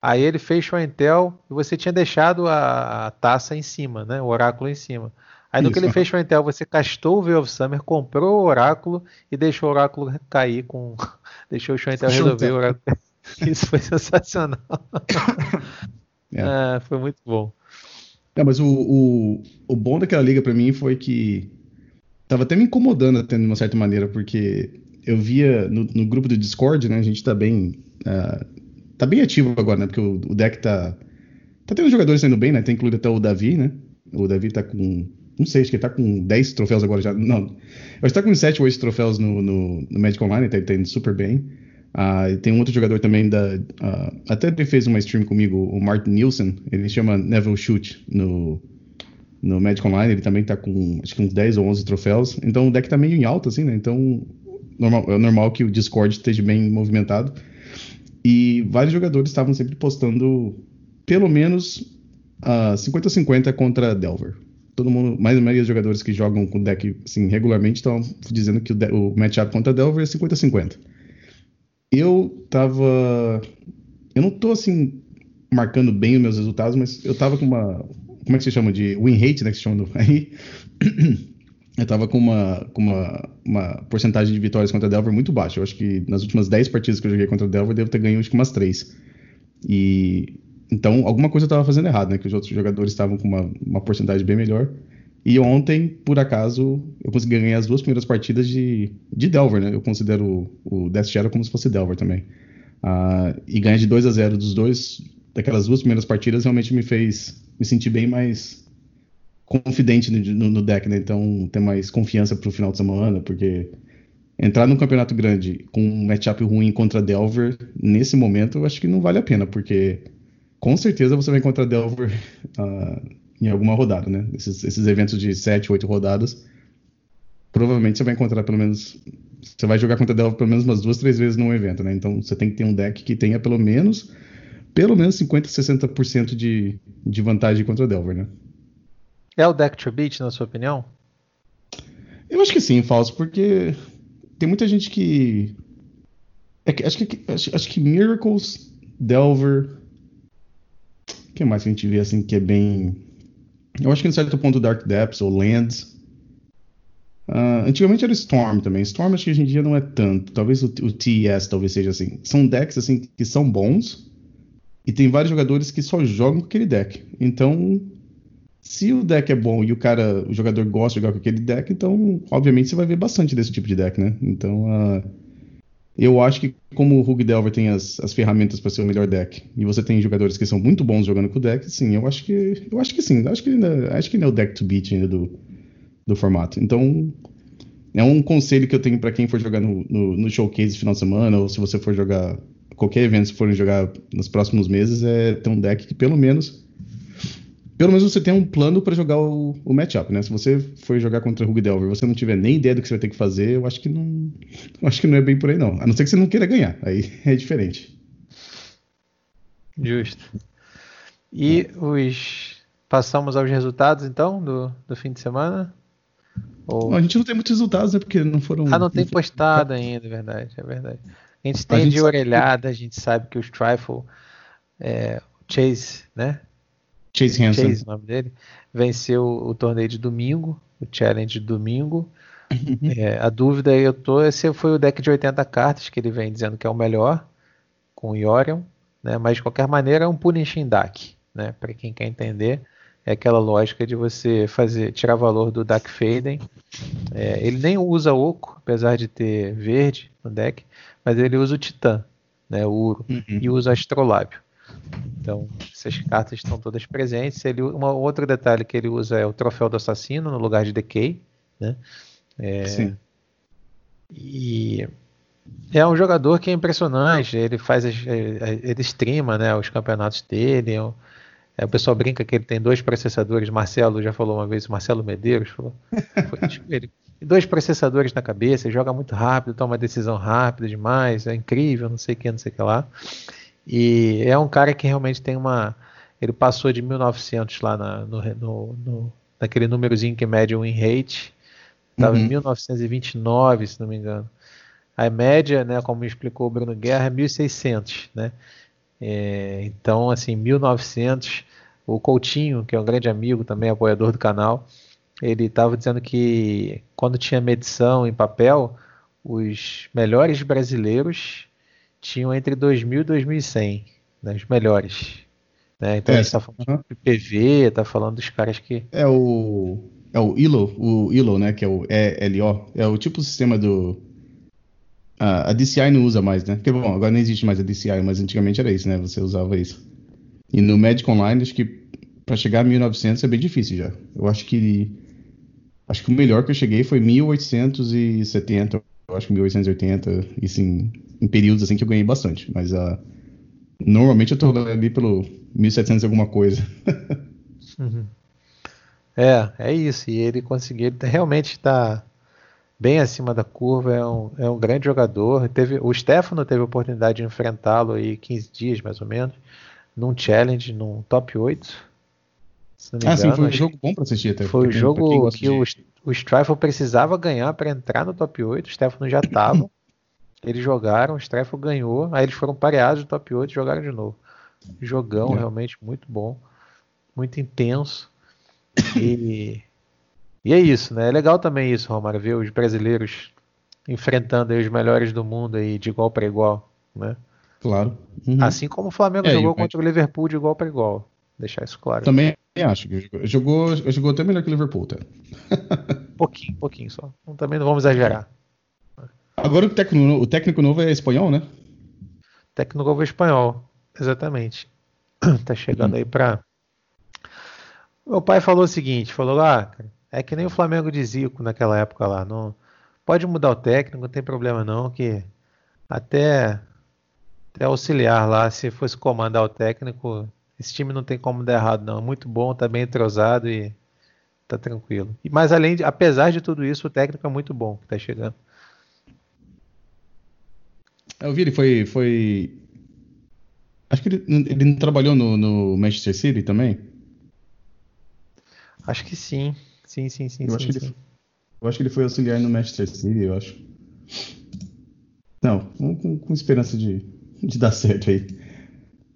aí ele fez Tell e você tinha deixado a, a taça em cima, né? O oráculo em cima. Aí no que Isso, ele fez Tell, você castou o Veil of Summer, comprou o oráculo e deixou o oráculo cair com. deixou o and resolver o oráculo. Isso foi sensacional. É. Ah, foi muito bom. Não, mas o, o, o bom daquela liga pra mim foi que tava até me incomodando até de uma certa maneira, porque eu via no, no grupo do Discord, né? A gente tá bem. ah, tá bem ativo agora, né? Porque o, o deck tá. Tá tendo jogadores saindo bem, né? Tem incluído até o Davi, né? O Davi tá com. Não sei, acho que ele tá com 10 troféus agora já. Não. Acho que tá com 7 ou 8 troféus no, no, no Magic Online, tá, tá indo super bem. Uh, tem um outro jogador também da. Uh, até ele fez uma stream comigo, o Martin Nielsen. Ele chama Neville Shoot no, no Magic Online. Ele também tá com acho que uns 10 ou 11 troféus. Então o deck tá meio em alta, assim, né? Então normal, é normal que o Discord esteja bem movimentado. E vários jogadores estavam sempre postando pelo menos uh, 50-50 contra Delver. Todo mundo, mais a maioria dos jogadores que jogam com deck assim, regularmente estão dizendo que o, o matchup contra Delver é 50-50. Eu tava. Eu não tô assim marcando bem os meus resultados, mas eu tava com uma. Como é que se chama? De win rate, né? Que se chama aí. eu tava com uma, com uma, uma porcentagem de vitórias contra Delver muito baixa. Eu acho que nas últimas 10 partidas que eu joguei contra Delver, eu devo ter ganho acho que umas 3. E então, alguma coisa eu estava fazendo errado, né? Que os outros jogadores estavam com uma, uma porcentagem bem melhor. E ontem, por acaso, eu consegui ganhar as duas primeiras partidas de, de Delver, né? Eu considero o, Death Shadow como se fosse Delver também. Uh, e ganhar de 2 a 0 dos dois, daquelas duas primeiras partidas, realmente me fez me sentir bem mais confidente no, no, deck, né? Então, ter mais confiança pro final de semana, porque entrar num campeonato grande com um matchup ruim contra Delver, nesse momento, eu acho que não vale a pena, porque com certeza você vai encontrar Delver uh, em alguma rodada, né? Esses, esses eventos de 7, 8 rodadas, provavelmente você vai encontrar pelo menos. Você vai jogar contra Delver pelo menos umas duas, três vezes num evento, né? Então você tem que ter um deck que tenha pelo menos pelo menos 50, 60% de, de vantagem contra Delver, né? É o deck to beat, na sua opinião? Eu acho que sim, falso, porque tem muita gente que. É que acho, que acho, acho que Miracles, Delver, que mais que a gente vê assim que é bem. Eu acho que em certo ponto Dark Depths ou Lands. Uh, antigamente era Storm também. Storm acho que hoje em dia não é tanto. Talvez o, o TES talvez seja assim. São decks assim que são bons. E tem vários jogadores que só jogam com aquele deck. Então, se o deck é bom e o cara, o jogador gosta de jogar com aquele deck, então, obviamente, você vai ver bastante desse tipo de deck, né? Então, uh, eu acho que como o Hug Delver tem as, as ferramentas para ser o melhor deck, e você tem jogadores que são muito bons jogando com o deck, sim, eu acho que eu acho que sim, acho que ainda, acho que ainda é o deck to beat ainda do, do formato. Então, é um conselho que eu tenho para quem for jogar no, no, no, showcase final de semana, ou se você for jogar qualquer evento, se forem jogar nos próximos meses, é ter um deck que pelo menos pelo menos você tem um plano para jogar o, o matchup, né? Se você for jogar contra o Hug Delver e você não tiver nem ideia do que você vai ter que fazer, eu acho que não. Eu acho que não é bem por aí, não. A não ser que você não queira ganhar. Aí é diferente. Justo. E os. Passamos aos resultados, então, do, do fim de semana? Ou... Não, a gente não tem muitos resultados, né? Porque não foram. Ah, não tem postado ainda, é verdade, é verdade. A gente tem a gente de orelhada, a gente sabe que os Trifle, é, Chase, né? Chase Hansen. Chase, o nome dele, venceu o torneio de domingo, o challenge de domingo. Uhum. É, a dúvida eu tô, esse foi o deck de 80 cartas que ele vem dizendo que é o melhor, com o Yorion, né? Mas de qualquer maneira é um punishing deck, né? Para quem quer entender, é aquela lógica de você fazer tirar valor do Dark Faden. É, ele nem usa oco, apesar de ter verde no deck, mas ele usa o Titã, né? O Uro uhum. e usa Astrolábio. Então, essas cartas estão todas presentes. Ele, um outro detalhe que ele usa é o troféu do assassino no lugar de Decay. Né? É, Sim. E é um jogador que é impressionante. Ele faz, as, é, ele streama né, os campeonatos dele. É, é, o pessoal brinca que ele tem dois processadores. Marcelo já falou uma vez, Marcelo Medeiros falou. Foi, tipo, ele, dois processadores na cabeça, joga muito rápido, toma decisão rápida demais, é incrível, não sei o que, não sei o que lá. E é um cara que realmente tem uma. Ele passou de 1900 lá na, no, no, no, naquele númerozinho que mede o win rate. Estava uhum. em 1929, se não me engano. A média, né, como explicou o Bruno Guerra, é 1600, né? É, então, assim, 1900. O Coutinho, que é um grande amigo, também apoiador do canal, ele estava dizendo que quando tinha medição em papel, os melhores brasileiros tinham entre 2000 e 2100, né, os melhores. Né? Então é, a gente está falando uhum. do PV, está falando dos caras que. É o. É o ILO, o ILO, né? Que é o ELO. É o tipo de sistema do. a DCI não usa mais, né? Porque, bom, agora não existe mais a DCI, mas antigamente era isso, né? Você usava isso. E no Magic Online, acho que para chegar a 1900 é bem difícil já. Eu acho que. Acho que o melhor que eu cheguei foi 1870, eu acho que 1880, isso em, em períodos assim que eu ganhei bastante, mas uh, normalmente eu tô ali pelo 1700 alguma coisa. uhum. É, é isso, e ele conseguiu, ele realmente está bem acima da curva, é um, é um grande jogador. Teve, o Stefano teve a oportunidade de enfrentá-lo aí 15 dias mais ou menos, num challenge, num top 8. ah, engano, sim, foi um jogo bom para assistir até. Foi o jogo que o, o Strifle precisava ganhar para entrar no top 8, o Stefano já estava. eles jogaram, o Strifle ganhou, aí eles foram pareados no top 8 e jogaram de novo. Jogão é. realmente muito bom, muito intenso. E e é isso, né? É legal também isso, Romário, ver os brasileiros enfrentando os melhores do mundo aí de igual para igual, né? Claro. Uhum. Assim como o Flamengo é, jogou contra o Liverpool de igual para igual. Deixar isso claro. Também acho que jogou, jogou até melhor que o Liverpool, tá? pouquinho, pouquinho só. Também não vamos exagerar. Agora o técnico, o técnico novo é espanhol, né? técnico novo é espanhol, exatamente. tá chegando hum. aí pra. Meu pai falou o seguinte: falou lá, ah, cara, é que nem o Flamengo de Zico naquela época lá. Não, pode mudar o técnico, não tem problema não, que até, até auxiliar lá, se fosse comandar o técnico, esse time não tem como dar errado não. Muito bom, tá bem entrosado e tá tranquilo. E mas além de, apesar de tudo isso, o técnico é muito bom que tá chegando. Eu vi, ele foi, foi... Acho que ele, ele não trabalhou no, no Manchester City também? Acho que sim. Sim, sim, sim. Eu, sim, acho, sim. Que ele, eu acho que ele foi auxiliar no Manchester City, eu acho. Não, com, com esperança de, de dar certo aí.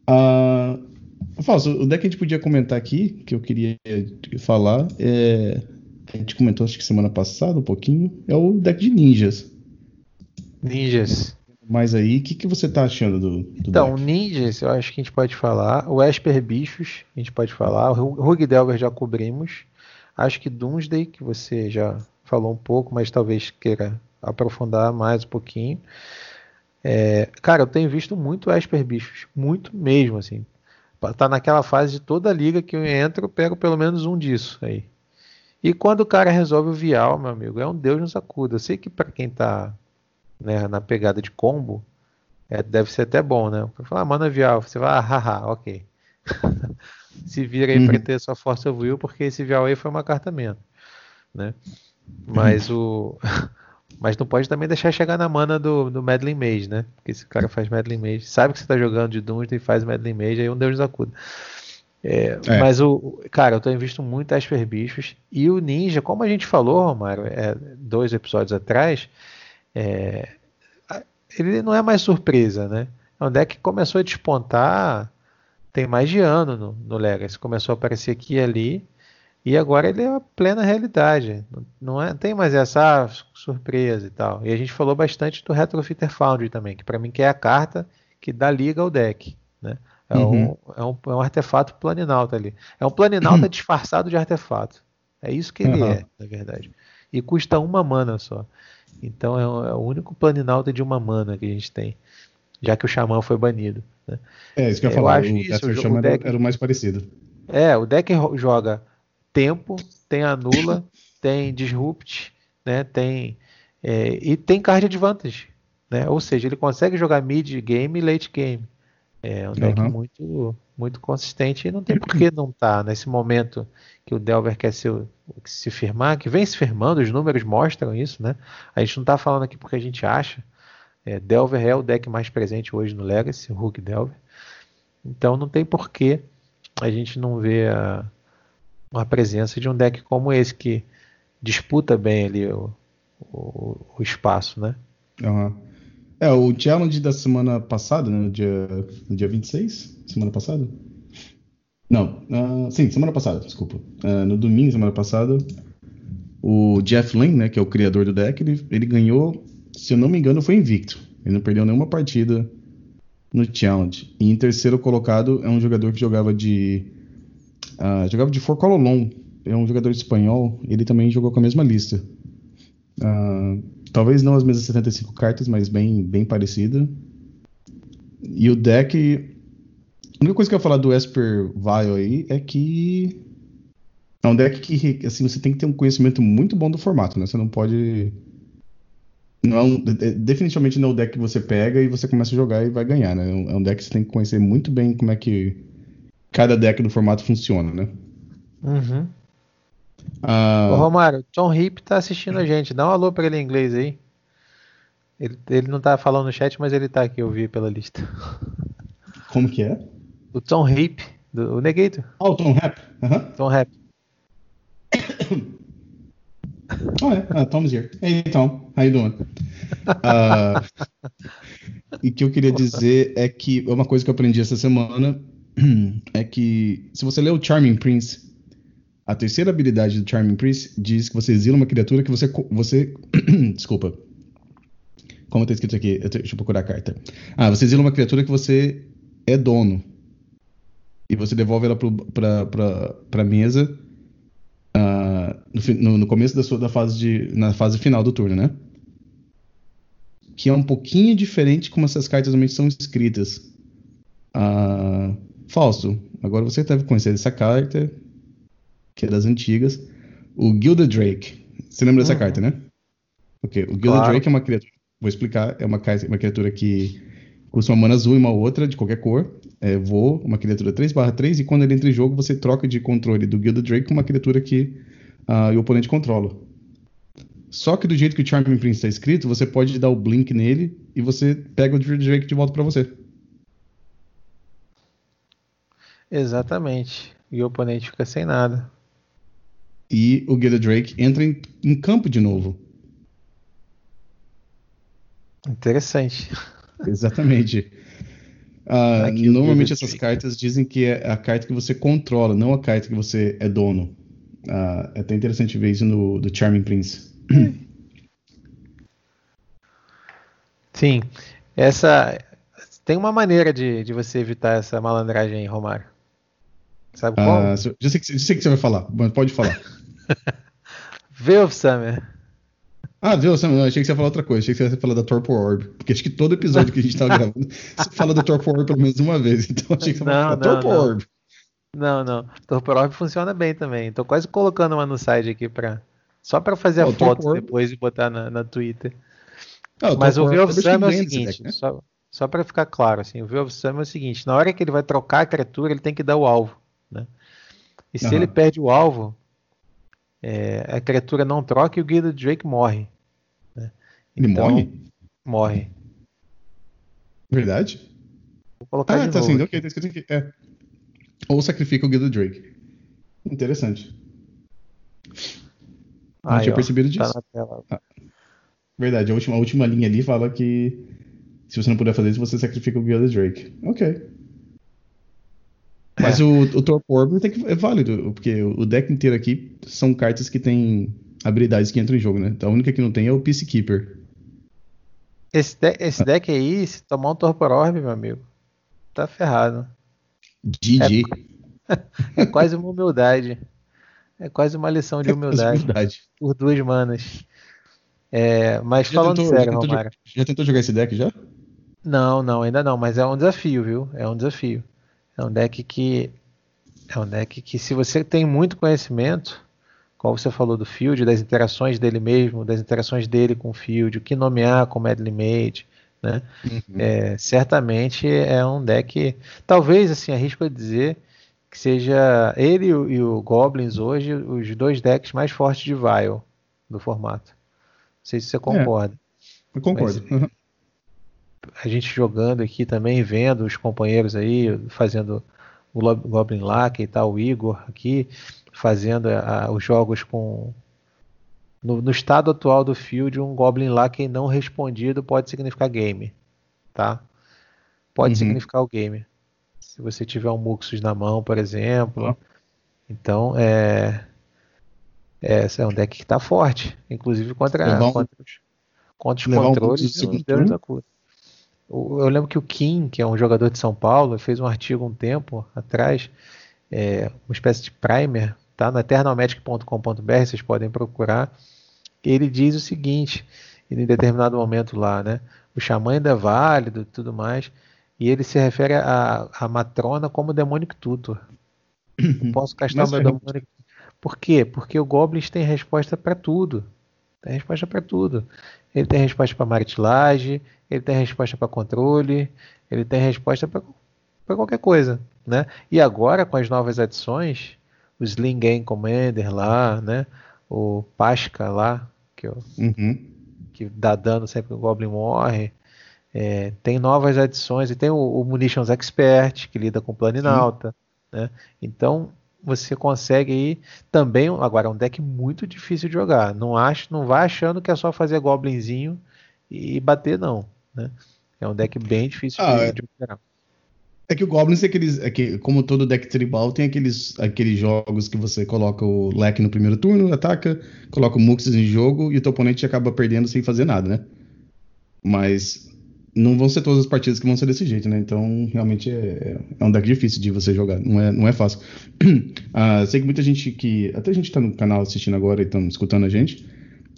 Uh, Fausto, o deck que a gente podia comentar aqui, que eu queria falar, é, a gente comentou acho que semana passada um pouquinho, é o deck de ninjas. Ninjas. Mas aí, o que, que você tá achando do, do Então, deck? ninjas, eu acho que a gente pode falar. O Esper Bichos, a gente pode falar. O Rug Delver já cobrimos. Acho que Doomsday, que você já falou um pouco, mas talvez queira aprofundar mais um pouquinho. É, cara, eu tenho visto muito Esper Bichos, muito mesmo, assim. Tá naquela fase de toda liga que eu entro, eu pego pelo menos um disso aí. E quando o cara resolve o Vial, meu amigo, é um Deus nos acuda. Eu sei que para quem tá né, na pegada de combo, é, deve ser até bom, né? Falar, ah, manda Vial, você vai, ah, haha, ok. se vira aí uhum. para ter sua of Will, porque esse VAE foi uma carta menos, né? Mas o mas não pode também deixar chegar na mana do, do Medley Mage, né? Porque esse cara faz Medley Mage, sabe que você tá jogando de Doomsday e faz Medley Mage, aí um Deus nos acuda. É, é. Mas o cara, eu tenho visto muito Asper Bichos e o Ninja, como a gente falou, Romário, é, dois episódios atrás, é, ele não é mais surpresa, né? É um deck que começou a despontar tem mais de ano no, no Legacy. Começou a aparecer aqui e ali. E agora ele é a plena realidade. Não é, tem mais essa ah, surpresa e tal. E a gente falou bastante do Retrofitter Foundry também, que para mim que é a carta que dá liga ao deck. Né? É, uhum. um, é, um, é um artefato planinalta ali. É um planinalta uhum. disfarçado de artefato. É isso que ele uhum. é, na verdade. E custa uma mana só. Então é, é o único planinalta de uma mana que a gente tem já que o Xamã foi banido. Né? É, isso que eu ia falar, o, isso, o, o deck, era o mais parecido. É, o deck joga tempo, tem anula, tem disrupt, né? Tem é, e tem card advantage, né? Ou seja, ele consegue jogar mid game e late game. É um deck uhum. muito muito consistente e não tem por que não estar tá nesse momento que o Delver quer se, se firmar, que vem se firmando, os números mostram isso, né? A gente não está falando aqui porque a gente acha, é, Delver é o deck mais presente hoje no Legacy, o Hulk Delver. Então não tem porquê a gente não ver a, a presença de um deck como esse que disputa bem ali o, o, o espaço, né? Uhum. É, o challenge da semana passada, né, no dia, no dia 26, semana passada? Não, uh, sim, semana passada, desculpa. Uh, no domingo, semana passada, o Jeff Lynne, né, que é o criador do deck, ele, ele ganhou se eu não me engano, foi invicto. Ele não perdeu nenhuma partida no Challenge. E em terceiro colocado é um jogador que jogava de. Uh, jogava de Forcololon. É um jogador espanhol. Ele também jogou com a mesma lista. Uh, talvez não as mesmas 75 cartas, mas bem, bem parecida. E o deck. A única coisa que eu ia falar do Esper Vile aí é que. É um deck que assim, você tem que ter um conhecimento muito bom do formato, né? Você não pode Não é, é definitivamente não é o deck que você pega e você começa a jogar e vai ganhar, né? É um deck que você tem que conhecer muito bem como é que cada deck do formato funciona, né? Uhum. Uh... Ô, Romário, Tom Hip tá assistindo a gente. Dá um alô pra ele em inglês aí. Ele, ele não tá falando no chat, mas ele tá aqui, eu vi pela lista. Como que é? O Tom Hip, do, o Negator. Ah, o Tom Rap. Uhum. Tom Rap. Oh, é. Uh, Tom's here. Hey, Tom. How you doing? Uh, e o que eu queria dizer é que uma coisa que eu aprendi essa semana é que se você ler o Charming Prince, a terceira habilidade do Charming Prince diz que você exila uma criatura que você. você desculpa. Como está escrito aqui? Deixa eu procurar a carta. Ah, você exila uma criatura que você é dono. E você devolve ela para a mesa uh, no, no, começo da, sua, da fase de, na fase final do turno, né? Que é um pouquinho diferente como essas cartas normalmente são escritas. Uh, Fausto, agora você deve conhecer essa carta, que é das antigas. O Gilda Drake. Você lembra dessa uhum. carta, né? Ok, o Gilda claro. Drake é uma criatura. Vou explicar. É uma, uma criatura que custa uma mana azul e uma outra, de qualquer cor. É, voa, uma criatura 3/3, e quando ele entra em jogo, você troca de controle do Gilda Drake com uma criatura que uh, o oponente controla. Só que do jeito que o Charming Prince está escrito, você pode dar o blink nele e você pega o Gilda Drake de volta para você. Exatamente. E o oponente fica sem nada. E o Gilda Drake entra em, em campo de novo. Interessante. Exatamente. Uh, normalmente essas cartas dizem que é a carta que você controla, não a carta que você é dono. Uh, é até interessante ver isso no do Charming Prince. Sim. Essa tem uma maneira de, de você evitar essa malandragem aí, Romário. Sabe qual? Uh, já, sei que, já sei que você vai falar, mas pode falar. Veil Summer. Ah, viu? Eu achei que você ia falar outra coisa. Achei que você ia falar da Torpor Orb. Porque acho que todo episódio que a gente tava gravando, você fala da Torpor Orb pelo menos uma vez. Então achei que você ia falar da Torpor não. Orb. Não, não. Torpor Orb funciona bem também. Tô quase colocando uma no site aqui pra. Só pra fazer a foto depois e botar na, na Twitter. Não, Mas o Veil of Summer é o seguinte, deck, né? só, só pra ficar claro, assim, o Veil of Summer é o seguinte, na hora que ele vai trocar a criatura, ele tem que dar o alvo, né? E se uhum. ele perde o alvo, é, a criatura não troca e o Guido Drake morre. Ele então, morre? Morre. Verdade? Vou colocar ah, tá assim, ok, tá escrito aqui. É. Ou sacrifica o Guido Drake. Interessante. Não Aí, tinha ó, percebido tá disso. Tá ah, verdade, a última, a última linha ali fala que se você não puder fazer isso, você sacrifica o Guild Drake. Ok. Mas é. o, o Torpor tem que, é válido, porque o deck inteiro aqui são cartas que têm habilidades que entram em jogo, né? Então a única que não tem é o Peacekeeper. Esse, de esse deck aí, se tomar um Torpor Orb, meu amigo, tá ferrado. GG. É, é quase uma humildade. É quase uma lição de humildade. humildade. Por duas manas. É, mas já falando tentou, sério, já Romário. Já tentou jogar esse deck já? Não, não, ainda não, mas é um desafio, viu? É um desafio. É um deck que. É um deck que, se você tem muito conhecimento, qual você falou do Field, das interações dele mesmo, das interações dele com o Field, o que nomear como Medley Made, né? Uhum. É, certamente é um deck, talvez assim, arrisco a dizer que seja ele e o, e o Goblins hoje os dois decks mais fortes de Vile do formato. Não sei se você concorda. É, eu concordo. Mas, uhum. A gente jogando aqui também, vendo os companheiros aí fazendo o Goblin Lack e tal, o Igor aqui fazendo a, os jogos com. No, no, estado atual do field, um Goblin Lackey não respondido pode significar game. Tá? Pode uhum. significar o game. Se você tiver um Muxus na mão, por exemplo. Uhum. Então, é. É, é um deck que está forte, inclusive contra, um, contra, os, contra os controles um Deus da cura. Eu lembro que o Kim, que é um jogador de São Paulo, fez um artigo um tempo atrás, é, uma espécie de primer tá? No eternalmagic.com.br, vocês podem procurar. Ele diz o seguinte, em determinado momento lá, né? O xamã ainda é válido e tudo mais. E ele se refere a, a Matrona como Demonic Tutor. Eu posso castar o meu Demonic Por quê? Porque o Goblins tem resposta para tudo. Tem resposta para tudo. Ele tem resposta para maritilagem, ele tem resposta para controle, ele tem resposta para qualquer coisa, né? E agora com as novas adições, o Sling Game Commander lá, né? O Pasca lá, que, eu, uhum. que dá dano sempre que o Goblin morre. É, tem novas adições e tem o, o, Munitions Expert que lida com Planinalta, né? Então você consegue aí também agora é um deck muito difícil de jogar. Não acho, não vai achando que é só fazer Goblinzinho e bater não, né? É um deck bem difícil ah, de, é. de operar. É que o Goblins é aqueles. É que, como todo deck tribal, tem aqueles, aqueles jogos que você coloca o leque no primeiro turno, ataca, coloca o Muxus em jogo e o teu oponente acaba perdendo sem fazer nada, né? Mas não vão ser todas as partidas que vão ser desse jeito, né? Então, realmente é, é um deck difícil de você jogar, não é, não é fácil. uh, sei que muita gente que. Até a gente tá no canal assistindo agora e estão escutando a gente.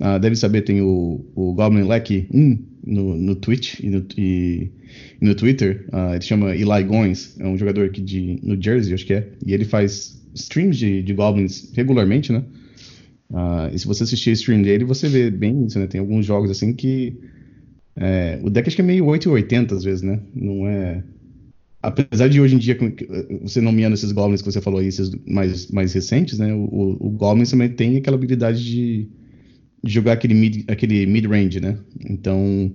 Uh, deve saber, tem o, o Goblin Leck 1 no, no Twitch e no, e, e no Twitter. Uh, ele chama Eli Goins, é um jogador aqui de New Jersey, acho que é. E ele faz streams de, de Goblins regularmente, né? E se você assistir a stream dele, você vê bem isso, né? Tem alguns jogos assim que é, o deck acho que é meio 880 às vezes, né? Não é. Apesar de hoje em dia, você nomeando esses Goblins que você falou aí, esses mais, mais recentes, né? O, o Goblins também tem aquela habilidade de, de jogar aquele mid, aquele mid-range, né? Então.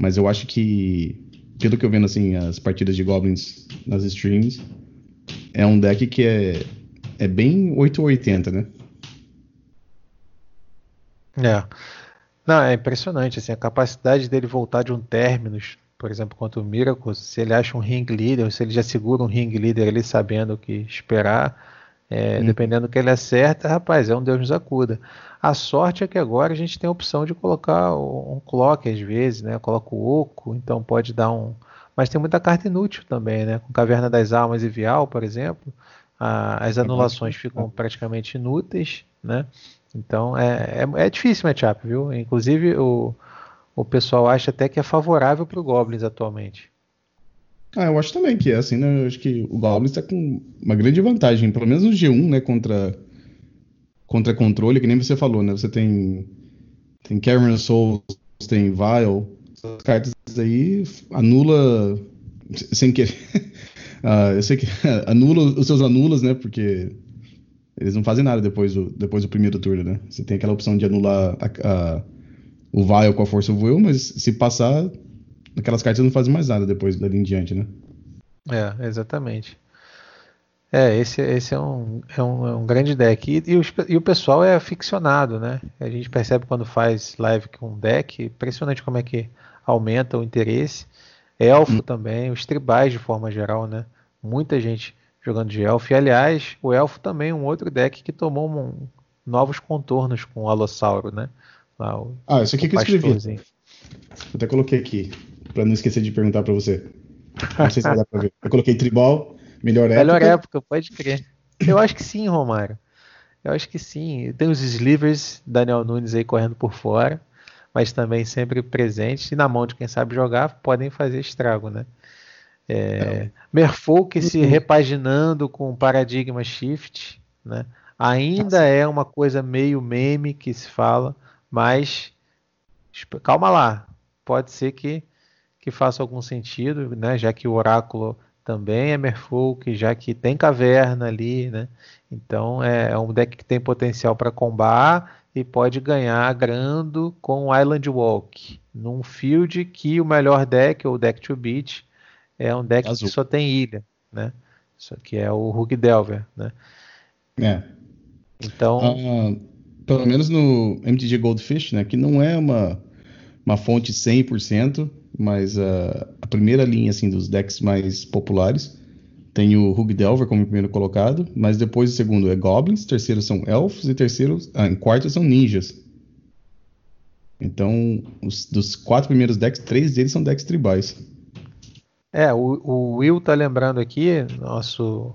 Mas eu acho que, pelo que eu vendo, assim, as partidas de Goblins nas streams, é um deck que é, é bem 880, né? É. Não, é impressionante, assim, a capacidade dele voltar de um Terminus, por exemplo, contra o Miracles, se ele acha um ring leader, se ele já segura um ring leader ali sabendo o que esperar, é, dependendo do que ele acerta, rapaz, é um Deus nos acuda. A sorte é que agora a gente tem a opção de colocar um clock às vezes, né? Coloca o oco, então pode dar um. Mas tem muita carta inútil também, né? Com Caverna das Almas e Vial, por exemplo, a, as anulações ficam praticamente inúteis, né? Então é, é, é difícil matchup, viu? Inclusive o, o pessoal acha até que é favorável para o Goblins atualmente. Ah, eu acho também que é assim, né? Eu acho que o Goblins está com uma grande vantagem, pelo menos no G1, né? Contra, contra controle, que nem você falou, né? Você tem, tem Cameron Souls, tem Vile, essas cartas aí anula sem querer. uh, eu sei que anula os seus anulas, né? Porque eles não fazem nada depois do, depois do primeiro turno, né? Você tem aquela opção de anular a, a, o Vile com a Força Will, mas se passar, aquelas cartas não fazem mais nada depois dali em diante, né? É, exatamente. É, esse, esse é, um, é, um, é um grande deck. E, e, os, e, o pessoal é aficionado, né? A gente percebe quando faz live com um deck, impressionante como é que aumenta o interesse. Elfo hum. também, os tribais de forma geral, né? Muita gente jogando de elfo. E, aliás, o elfo também é um outro deck que tomou um, novos contornos com o Alossauro, né? Lá, o, ah, isso aqui que eu escrevi. Eu até coloquei aqui, para não esquecer de perguntar para você. Não sei se vai dar pra ver. Eu coloquei tribal, melhor época. Melhor época, pode crer. Eu acho que sim, Romário. Eu acho que sim. Tem os slivers, Daniel Nunes aí correndo por fora, mas também sempre presentes. E na mão de quem sabe jogar, podem fazer estrago, né? É, é. Merfolk se uhum. repaginando com Paradigma Shift, né? Ainda é uma coisa meio meme que se fala, mas calma lá, pode ser que, que faça algum sentido, né? Já que o oráculo também é Merfolk, já que tem caverna ali, né? Então é, é um deck que tem potencial para combar e pode ganhar grando com Island Walk, num field que o melhor deck, ou deck to beat, é um deck Azul. que só tem ilha, né? Isso aqui é o Rug Delver, né? É. Então. Uh, pelo menos no MTG Goldfish, né? Que não é uma, uma fonte 100%, mas uh, a primeira linha assim dos decks mais populares tem o Rug Delver como primeiro colocado, mas depois o segundo é Goblins, terceiro são Elfos e terceiro, ah, em quarto são Ninjas. Então, os, dos quatro primeiros decks, três deles são decks tribais. É, o, o Will tá lembrando aqui, nosso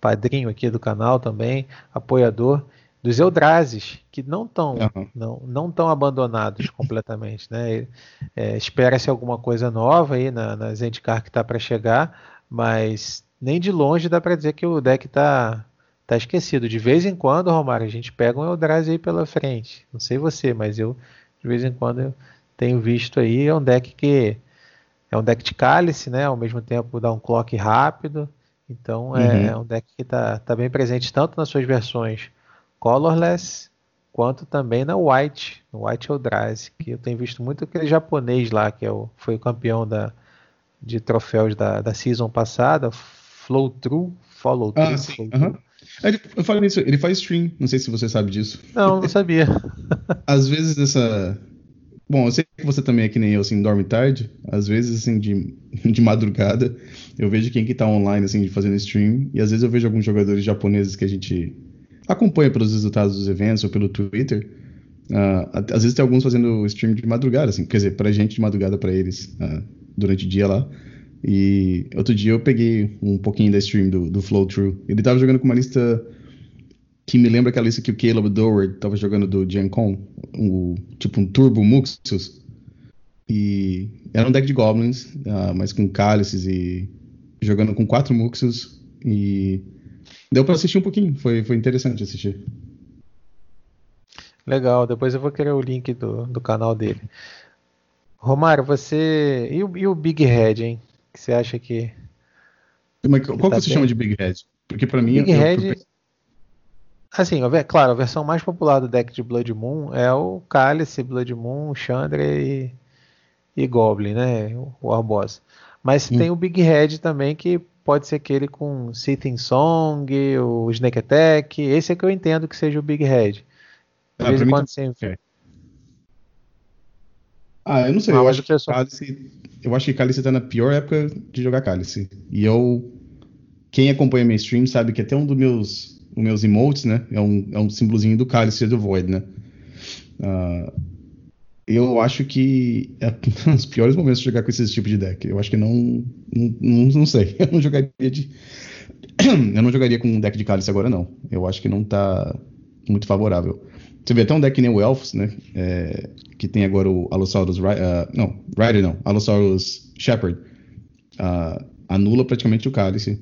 padrinho aqui do canal também, apoiador dos Eldrazes, que não estão uhum. não, não tão abandonados completamente, né? É, Espera-se alguma coisa nova aí na, na Zendikar que está para chegar, mas nem de longe dá para dizer que o deck está tá esquecido. De vez em quando, Romário, a gente pega um Eldrazi aí pela frente. Não sei você, mas eu de vez em quando eu tenho visto aí. É um deck que é um deck de cálice, né? Ao mesmo tempo dá um clock rápido. Então é, uhum. é um deck que está tá bem presente tanto nas suas versões colorless quanto também na White, no White Eldrazi, que eu tenho visto muito aquele japonês lá, que é o, foi o campeão da, de troféus da, da season passada, Flow True, Follow Through. Ah, sim. Uhum. Ele, eu falei nisso, ele faz stream, não sei se você sabe disso. Não, não sabia. Às vezes essa. Bom, eu sei que você também é que nem eu, assim, dorme tarde. Às vezes, assim, de, de madrugada, eu vejo quem que tá online, assim, fazendo stream. E às vezes eu vejo alguns jogadores japoneses que a gente acompanha pelos resultados dos eventos ou pelo Twitter. Uh, às vezes tem alguns fazendo stream de madrugada, assim, quer dizer, pra gente de madrugada, para eles, uh, durante o dia lá. E outro dia eu peguei um pouquinho da stream do, do Flow True. Ele tava jogando com uma lista que me lembra aquela lista que o Caleb Dower tava jogando do Gen Con, um, tipo um Turbo Muxus. E era um deck de Goblins, uh, mas com cálices e jogando com quatro Muxus. E deu para assistir um pouquinho, foi, foi interessante assistir. Legal, depois eu vou querer o link do, do canal dele. Romário, você. E o, e o Big Head, hein? que você acha que. Mas qual que, tá você bem? chama de Big Head? Porque para mim. Big eu, Head. Eu... Assim, claro, a versão mais popular do deck de Blood Moon é o Cálice, Blood Moon, Chandra e, e Goblin, né? O Arbosa. Mas hum. tem o Big Head também, que pode ser aquele com Sitting Song, o Snake Attack. Esse é que eu entendo que seja o Big Head. De ah, vez em quando você. É. Ah, eu não sei. Ah, eu, acho que Cálice, eu acho que Cálice tá na pior época de jogar Cálice. E eu. Quem acompanha minha stream sabe que até um dos meus, os meus emotes, né? É um, é um símbolozinho do Cálice do Void, né? Uh, eu acho que é um dos piores momentos de jogar com esse tipo de deck. Eu acho que não. Não, não, sei. Eu não jogaria de. eu não jogaria com um deck de Cálice agora, não. Eu acho que não tá muito favorável. Você vê até um deck nem o Elves, né? É, que tem agora o Allosaurus. Uh, não, Rider não. Allosaurus Shepherd. Uh, anula praticamente o Cálice.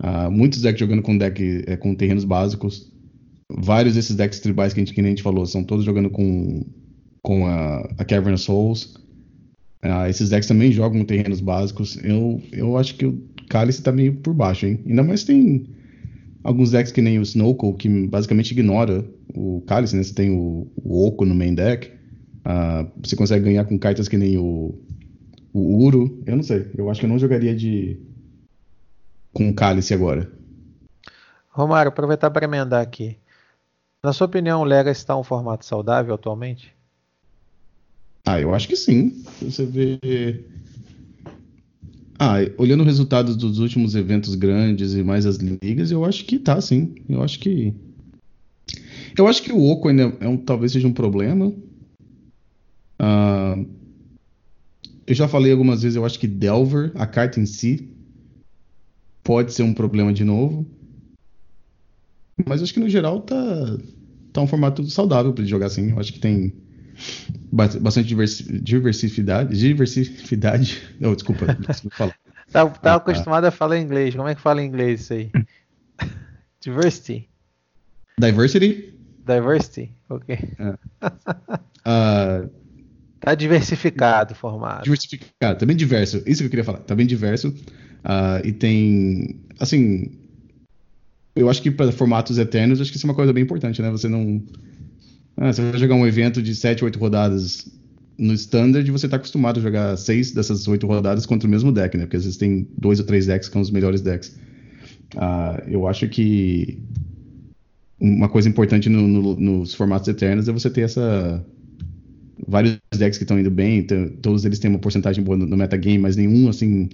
Uh, muitos decks jogando com deck é, com terrenos básicos. Vários desses decks tribais que a gente, que a gente falou são todos jogando com, com a, a Cavern Souls. Uh, esses decks também jogam terrenos básicos. Eu, eu acho que o Cálice tá meio por baixo, hein? Ainda mais tem alguns decks que nem o Snowcall, que basicamente ignora o Cálice, né? Você tem o, o Oco no main deck. Uh, você consegue ganhar com cartas que nem o, o Uro. Eu não sei. Eu acho que eu não jogaria de com Cálice agora. Romário, aproveitar para emendar aqui. Na sua opinião, o Legacy está um formato saudável atualmente? Ah, eu acho que sim. Você vê ah, olhando os resultados dos últimos eventos grandes e mais as ligas, eu acho que tá, sim. Eu acho que. Eu acho que o Oco ainda é um, talvez seja um problema. Uh, eu já falei algumas vezes, eu acho que Delver, a carta em si, pode ser um problema de novo. Mas acho que no geral tá, tá um formato saudável para jogar assim. Eu acho que tem bastante diversidade. Diversidade. Não, desculpa, falar. tá, tá ah, tá. acostumado a falar inglês. Como é que fala em inglês isso aí? Diversity. Diversity? Diversity, ok. É. Uh, tá diversificado o formato. Diversificado, tá bem diverso. Isso que eu queria falar. Tá bem diverso. Uh, e tem. Assim. Eu acho que para formatos eternos, acho que isso é uma coisa bem importante, né? Você não ah, você vai jogar um evento de 7, 8 rodadas no standard você está acostumado a jogar seis dessas oito rodadas contra o mesmo deck, né? Porque às vezes tem dois ou três decks que são os melhores decks. Uh, eu acho que uma coisa importante no, no, nos formatos eternos é você ter essa vários decks que estão indo bem, todos eles têm uma porcentagem boa no, no metagame, mas nenhum assim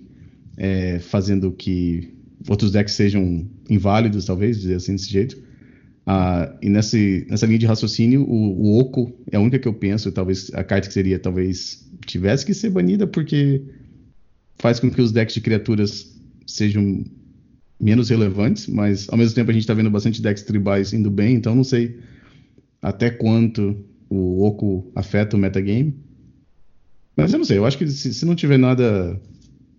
é, fazendo que outros decks sejam inválidos, talvez, dizer assim desse jeito. Ah, e nesse, nessa linha de raciocínio, o, o Oco é a única que eu penso, talvez a carta que seria, talvez tivesse que ser banida, porque faz com que os decks de criaturas sejam menos relevantes, mas ao mesmo tempo a gente está vendo bastante decks tribais indo bem, então não sei até quanto o Oco afeta o metagame. Mas eu não sei, eu acho que se, se não tiver nada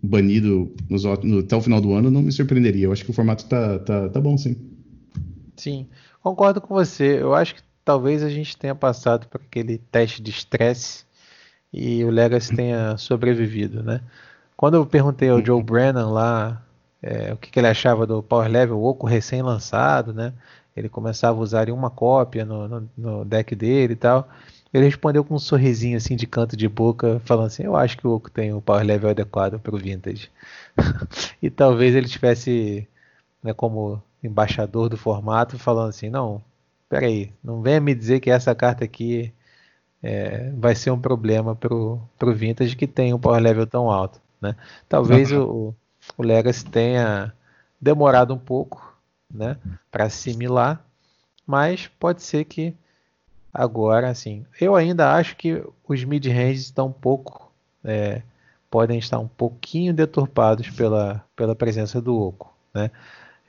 banido nos, no, até o final do ano, não me surpreenderia. Eu acho que o formato tá, tá, tá bom, sim. Sim, concordo com você. Eu acho que talvez a gente tenha passado por aquele teste de estresse e o Legacy tenha sobrevivido, né? Quando eu perguntei ao Joe Brennan lá é, o que, que, ele achava do Power Level, o Oco recém-lançado, né? Ele começava a usar uma cópia no, no, no, deck dele e tal. Ele respondeu com um sorrisinho assim de canto de boca, falando assim: Eu acho que o Oco tem o Power Level adequado para o Vintage. e talvez ele tivesse, né, como embaixador do formato, falando assim: Não, peraí, não venha me dizer que essa carta aqui é, vai ser um problema para o Vintage que tem um Power Level tão alto. Né? Talvez o, o Legacy tenha demorado um pouco né, para assimilar, mas pode ser que agora, assim, eu ainda acho que os mid-ranges estão um pouco, é, podem estar um pouquinho deturpados pela, pela presença do Oco, né?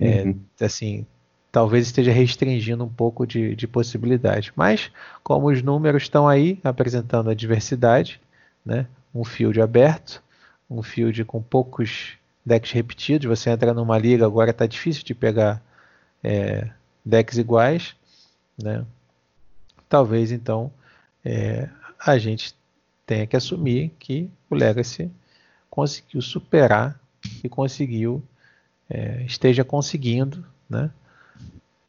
É, uhum. Assim, talvez esteja restringindo um pouco de, de possibilidade. Mas, como os números estão aí apresentando a diversidade, né? um field aberto, um field com poucos decks repetidos, você entra numa liga, agora está difícil de pegar é, decks iguais, né? Talvez então é, a gente tenha que assumir que o Legacy conseguiu superar e conseguiu, é, esteja conseguindo, né?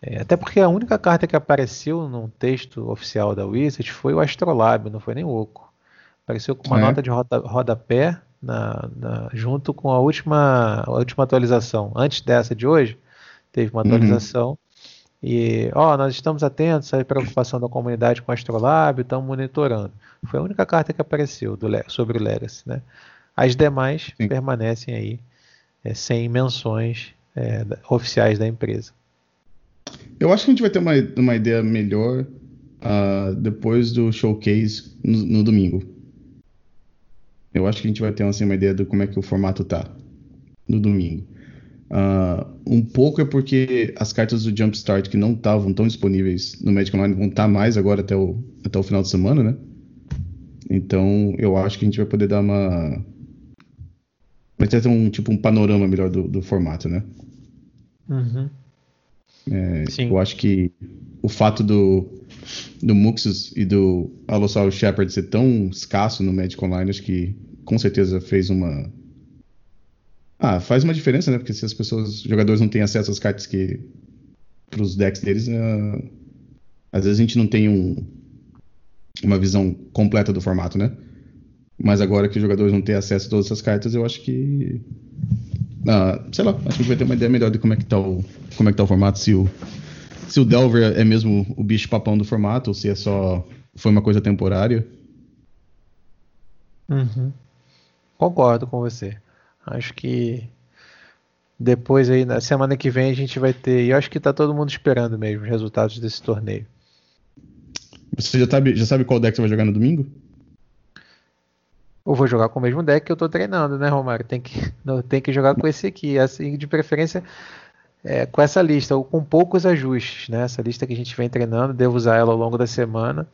É, até porque a única carta que apareceu num texto oficial da Wizards foi o Astrolabe, não foi nem o Oco. Apareceu com uma é. nota de roda, rodapé na, na, junto com a última, a última atualização. Antes dessa de hoje, teve uma uhum. atualização. Uhum. E, ó, nós estamos atentos à preocupação da comunidade com o Astrolab, estamos monitorando. Foi a única carta que apareceu do, sobre o Legacy, né? As demais Sim. permanecem aí é, sem menções é, oficiais da empresa. Eu acho que a gente vai ter uma, uma ideia melhor uh, depois do showcase no, no, domingo. Eu acho que a gente vai ter assim, uma ideia de como é que o formato tá no domingo. Uh, um pouco é porque as cartas do Jumpstart que não estavam tão disponíveis no Magic Online vão estar tá mais agora até o, até o final de semana, né? Então eu acho que a gente vai poder dar uma. Vai ter um tipo um panorama melhor do, do formato, né? Uhum. É, eu acho que o fato do, do Muxus e do Allosaurus Shepard ser tão escasso no Magic Online, acho que com certeza fez uma. Ah, faz uma diferença, né? Porque se as pessoas, os jogadores não têm acesso às cartas que. para os decks deles, uh, às vezes a gente não tem um, uma visão completa do formato, né? Mas agora que os jogadores vão ter acesso a todas essas cartas, eu acho que ah, sei lá, acho que vai ter uma ideia melhor de como é que tá o, como é que tá o formato, se o, se o Delver é mesmo o bicho papão do formato, ou se é só foi uma coisa temporária. Uhum. Concordo com você. Acho que depois aí na semana que vem a gente vai ter, e eu acho que tá todo mundo esperando mesmo os resultados desse torneio. Você já sabe, já sabe qual deck você vai jogar no domingo? ou vou jogar com o mesmo deck que eu estou treinando, né, Romário? Tem que, não, tem que jogar com esse aqui, assim, de preferência é, com essa lista, ou com poucos ajustes, né? Essa lista que a gente vem treinando, devo usar ela ao longo da semana.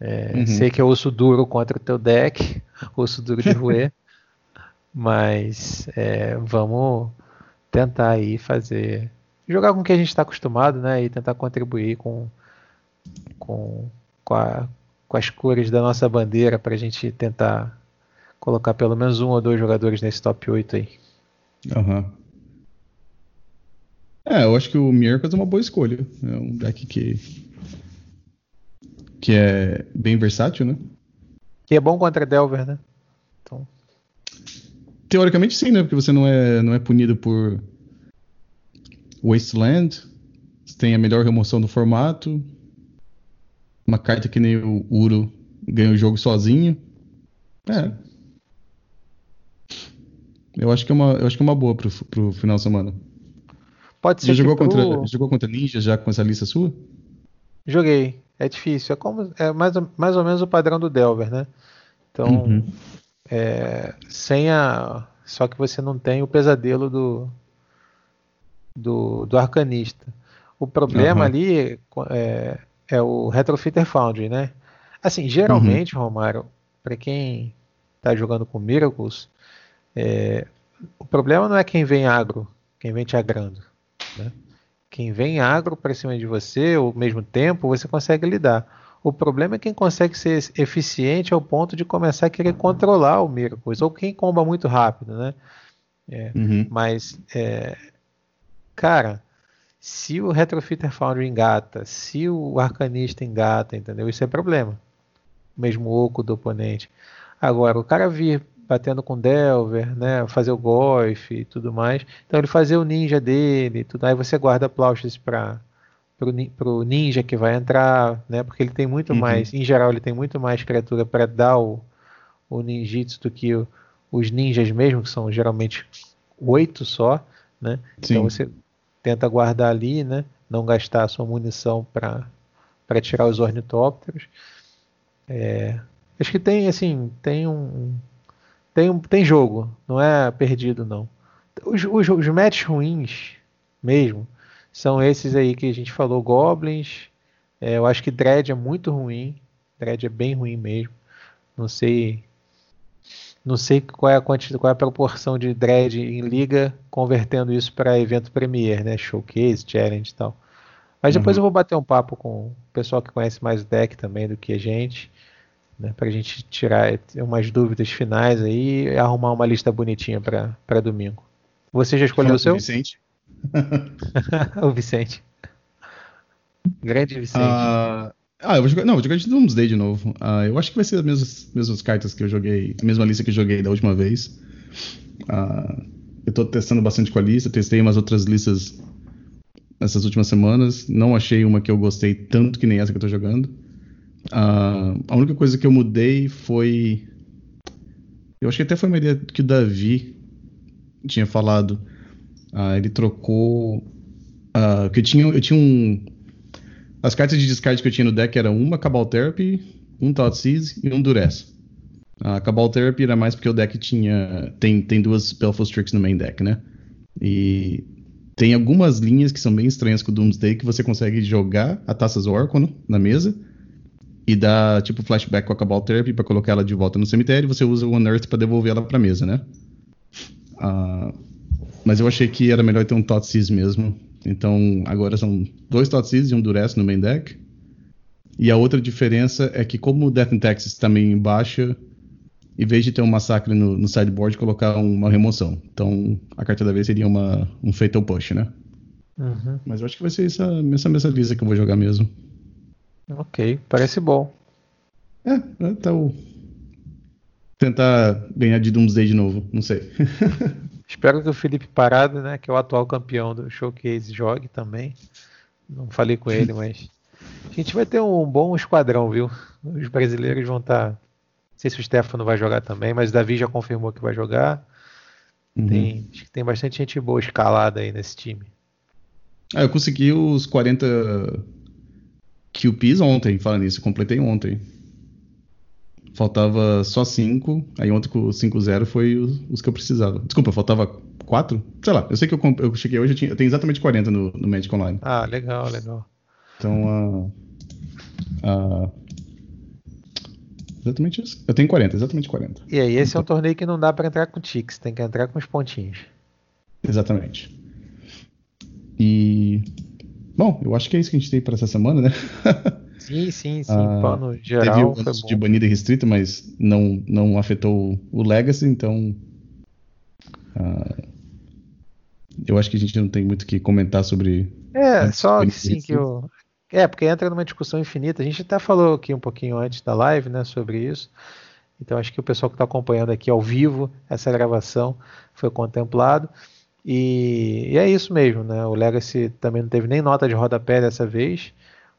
É, uhum. Sei que é osso duro contra o teu deck, osso duro de roer, mas é, vamos tentar aí fazer jogar com o que a gente está acostumado, né? E tentar contribuir com com, com, a, com as cores da nossa bandeira para a gente tentar colocar pelo menos um ou dois jogadores nesse top 8 aí. Uhum. É, eu acho que o Miracles é uma boa escolha. É um deck que. que é bem versátil, né? Que é bom contra Delver, né? Teoricamente sim, né? Porque você não é, não é punido por Wasteland. Você tem a melhor remoção do formato. Uma carta que nem o Uro ganha o jogo sozinho. É. Eu acho que é uma, eu acho que é uma boa pro, pro final de semana. Pode ser. Já jogou, pro... contra, jogou contra Ninja já com essa lista sua? Joguei. É difícil. É, como, é mais, mais ou menos o padrão do Delver, né? Então, uhum. É, sem a. Só que você não tem o pesadelo do, do, do arcanista. O problema uhum. ali é, é, o Retrofitter Foundry, né? Assim, geralmente, uhum. Romário, para quem está jogando com Miracles, é, o problema não é quem vem agro, quem vem te agrando. Né? Quem vem agro para cima de você, ao mesmo tempo, você consegue lidar. O problema é quem consegue ser eficiente ao ponto de começar a querer controlar o Miracles, ou quem comba muito rápido, né? É, uhum. Mas, é, cara, se o Retrofitter Foundry engata, se o Arcanista engata, entendeu? Isso é problema. Mesmo oco do oponente. Agora, o cara vir batendo com Delver, né, fazer o Golf e tudo mais, então ele fazer o ninja dele, tudo aí você guarda Plauches para pro ninja que vai entrar, né? Porque ele tem muito uhum. mais, em geral, ele tem muito mais criatura para dar o, o ninjitsu do que o, os ninjas mesmo, que são geralmente oito só, né? Então Sim. Então você tenta guardar ali, né? Não gastar a sua munição para para tirar os ornitópteros. É, acho que tem assim, tem um tem um, tem jogo, não é perdido não. Os, os, os matches ruins mesmo são esses aí que a gente falou, Goblins. É, eu acho que Dread é muito ruim. Dread é bem ruim mesmo. Não sei. Não sei qual é a quantidade, qual é a proporção de Dread em liga, convertendo isso para evento Premier, né? Showcase, Challenge e tal. Mas depois uhum. eu vou bater um papo com o pessoal que conhece mais o deck também do que a gente, né? Para a gente tirar umas dúvidas finais aí e arrumar uma lista bonitinha para domingo. Você já escolheu o seu? Vicente. o Vicente. Grande Vicente. Uh, ah, eu vou jogar. Não, vou jogar de Doomsday de novo. Uh, eu acho que vai ser as mesmas, mesmas cartas que eu joguei. A mesma lista que eu joguei da última vez. Uh, eu tô testando bastante com a lista. Testei umas outras listas nessas últimas semanas. Não achei uma que eu gostei tanto que nem essa que eu tô jogando. Uh, a única coisa que eu mudei foi. Eu acho que até foi uma ideia que o Davi tinha falado. Uh, ele trocou. Uh, que eu tinha, eu tinha um. As cartas de descarte que eu tinha no deck eram uma Cabal Therapy, um Thoughtseize e um Duress. A Cabal Therapy era mais porque o deck tinha. Tem, tem duas Spellful Tricks no main deck, né? E tem algumas linhas que são bem estranhas com o Doomsday que você consegue jogar a Taças Orcono na mesa e dar tipo flashback com a Cabal Therapy para colocar ela de volta no cemitério. Você usa o Unearth para devolver ela para mesa, né? Uh, mas eu achei que era melhor ter um Totsis mesmo. Então agora são dois Totsis e um Duress no main deck. E a outra diferença é que, como o Death in Texas também baixa, em vez de ter um massacre no, no sideboard, colocar uma remoção. Então a carta da vez seria uma, um Fatal Push, né? Uhum. Mas eu acho que vai ser essa, essa mesma lista que eu vou jogar mesmo. Ok, parece bom. É, então. Tentar ganhar de Doomsday de novo, não sei. Espero que o Felipe Parado, né, que é o atual campeão do Showcase, jogue também. Não falei com ele, mas a gente vai ter um bom esquadrão, viu? Os brasileiros vão estar. Tá... Não sei se o Stefano vai jogar também, mas o Davi já confirmou que vai jogar. Uhum. Tem, acho que tem bastante gente boa escalada aí nesse time. Ah, eu consegui os 40 QPs ontem, falando nisso, completei ontem. Faltava só 5. Aí ontem com o 5-0 foi os, os, que eu precisava. Desculpa, faltava 4? Sei lá, eu sei que eu, eu cheguei hoje, eu, tinha, eu tenho exatamente 40 no, no Magic Online. Ah, legal, legal. Então, uh, uh, exatamente isso. Eu tenho 40, exatamente 40. E aí, esse então, é um torneio que não dá para entrar com ticks, tem que entrar com os pontinhos. Exatamente. E. Bom, eu acho que é isso que a gente tem para essa semana, né? Sim, sim, sim. Ah, Plano geral. Teve o de banida restrita, mas não, não afetou o Legacy, então. Ah, eu acho que a gente não tem muito o que comentar sobre. É, só sim que eu. É, porque entra numa discussão infinita. A gente até falou aqui um pouquinho antes da live, né, sobre isso. Então acho que o pessoal que está acompanhando aqui ao vivo essa gravação foi contemplado. E, e, é isso mesmo, né? O Legacy também não teve nem nota de rodapé dessa vez.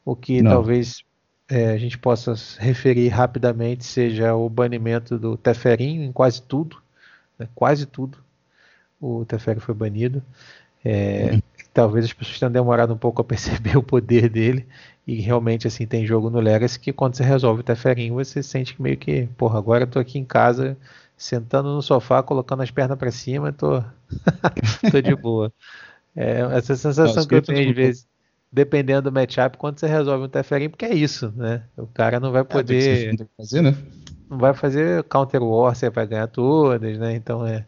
O que Não. talvez é, a gente possa referir rapidamente seja o banimento do Teferinho em quase tudo, né? quase tudo. O Teferi foi banido. É, uhum. Talvez as pessoas tenham demorado um pouco a perceber o poder dele. E realmente, assim, tem jogo no Legacy que quando você resolve o Teferinho, você sente que meio que, porra, agora eu tô aqui em casa, sentando no sofá, colocando as pernas para cima, tô, tô de boa. É, essa sensação Nossa, que eu tenho às vezes dependendo do matchup, quando você resolve um Teferi, porque é isso, né? O cara não vai é, poder. É, fazer, né? Não vai fazer counter war, você vai ganhar todas, né? Então é,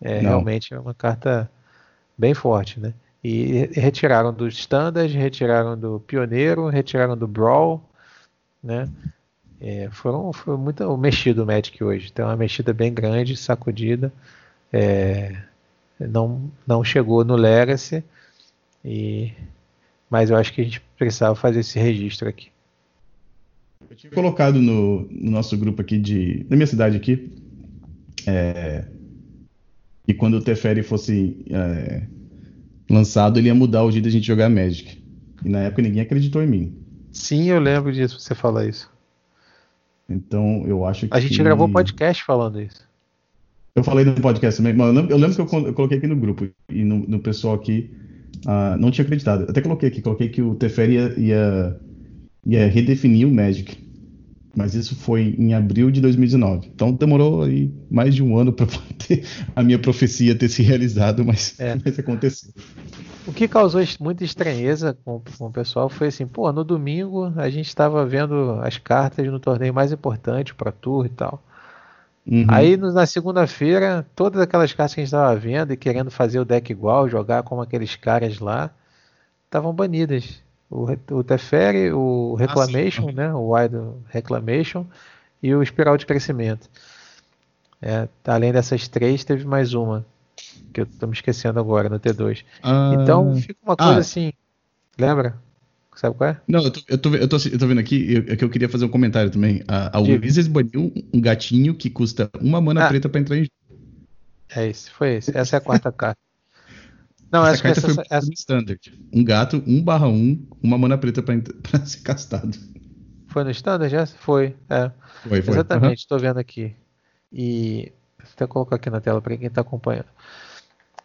é realmente é uma carta bem forte, né? E retiraram do Standard, retiraram do Pioneiro, retiraram do Brawl, né? É, foram, foi muito mexido o Magic hoje. Tem uma mexida bem grande, sacudida. É, não, não chegou no Legacy, e, mas eu acho que a gente precisava fazer esse registro aqui. Eu tinha colocado no, no nosso grupo aqui de. na minha cidade aqui. É, e quando o Teferi fosse é, lançado, ele ia mudar o jeito da gente jogar Magic. E na época ninguém acreditou em mim. Sim, eu lembro disso, você falar isso. Então eu acho que. A gente gravou podcast falando isso. Eu falei no podcast também, mas eu lembro, que eu, eu, coloquei aqui no grupo e no, no pessoal aqui uh, não tinha acreditado. Até coloquei aqui, coloquei que o Teferi ia, ia, ia redefinir o Magic. Mas isso foi em abril de 2019. Então demorou aí mais de um ano para a minha profecia ter se realizado, mas, é. mas aconteceu. O que causou muita estranheza com, com, o pessoal foi assim, pô, no domingo a gente estava vendo as cartas no torneio mais importante para Tour e tal. Uhum. Aí na segunda-feira, todas aquelas cartas que a gente estava vendo e querendo fazer o deck igual, jogar como aqueles caras lá, estavam banidas. O, o Teferi, o Reclamation, ah, né? O Wide Reclamation e o Espiral de Crescimento. É, além dessas três, teve mais uma. Que eu tô me esquecendo agora, no T2. Ah, então fica uma coisa ah, assim. Lembra? Sabe qual é? Não, eu tô, eu tô, eu tô, eu tô vendo aqui, eu, é que eu queria fazer um comentário também. A, a Wizards baniu um gatinho que custa uma mana ah. preta pra entrar em É esse, foi esse. Essa é a quarta carta. Não, essa carta essa, foi essa... no standard. Um gato, 1 barra 1, uma mana preta pra, pra ser castado. Foi no standard já? Foi, é. Foi, foi. Exatamente, uhum. tô vendo aqui. E vou até colocar aqui na tela para quem está acompanhando.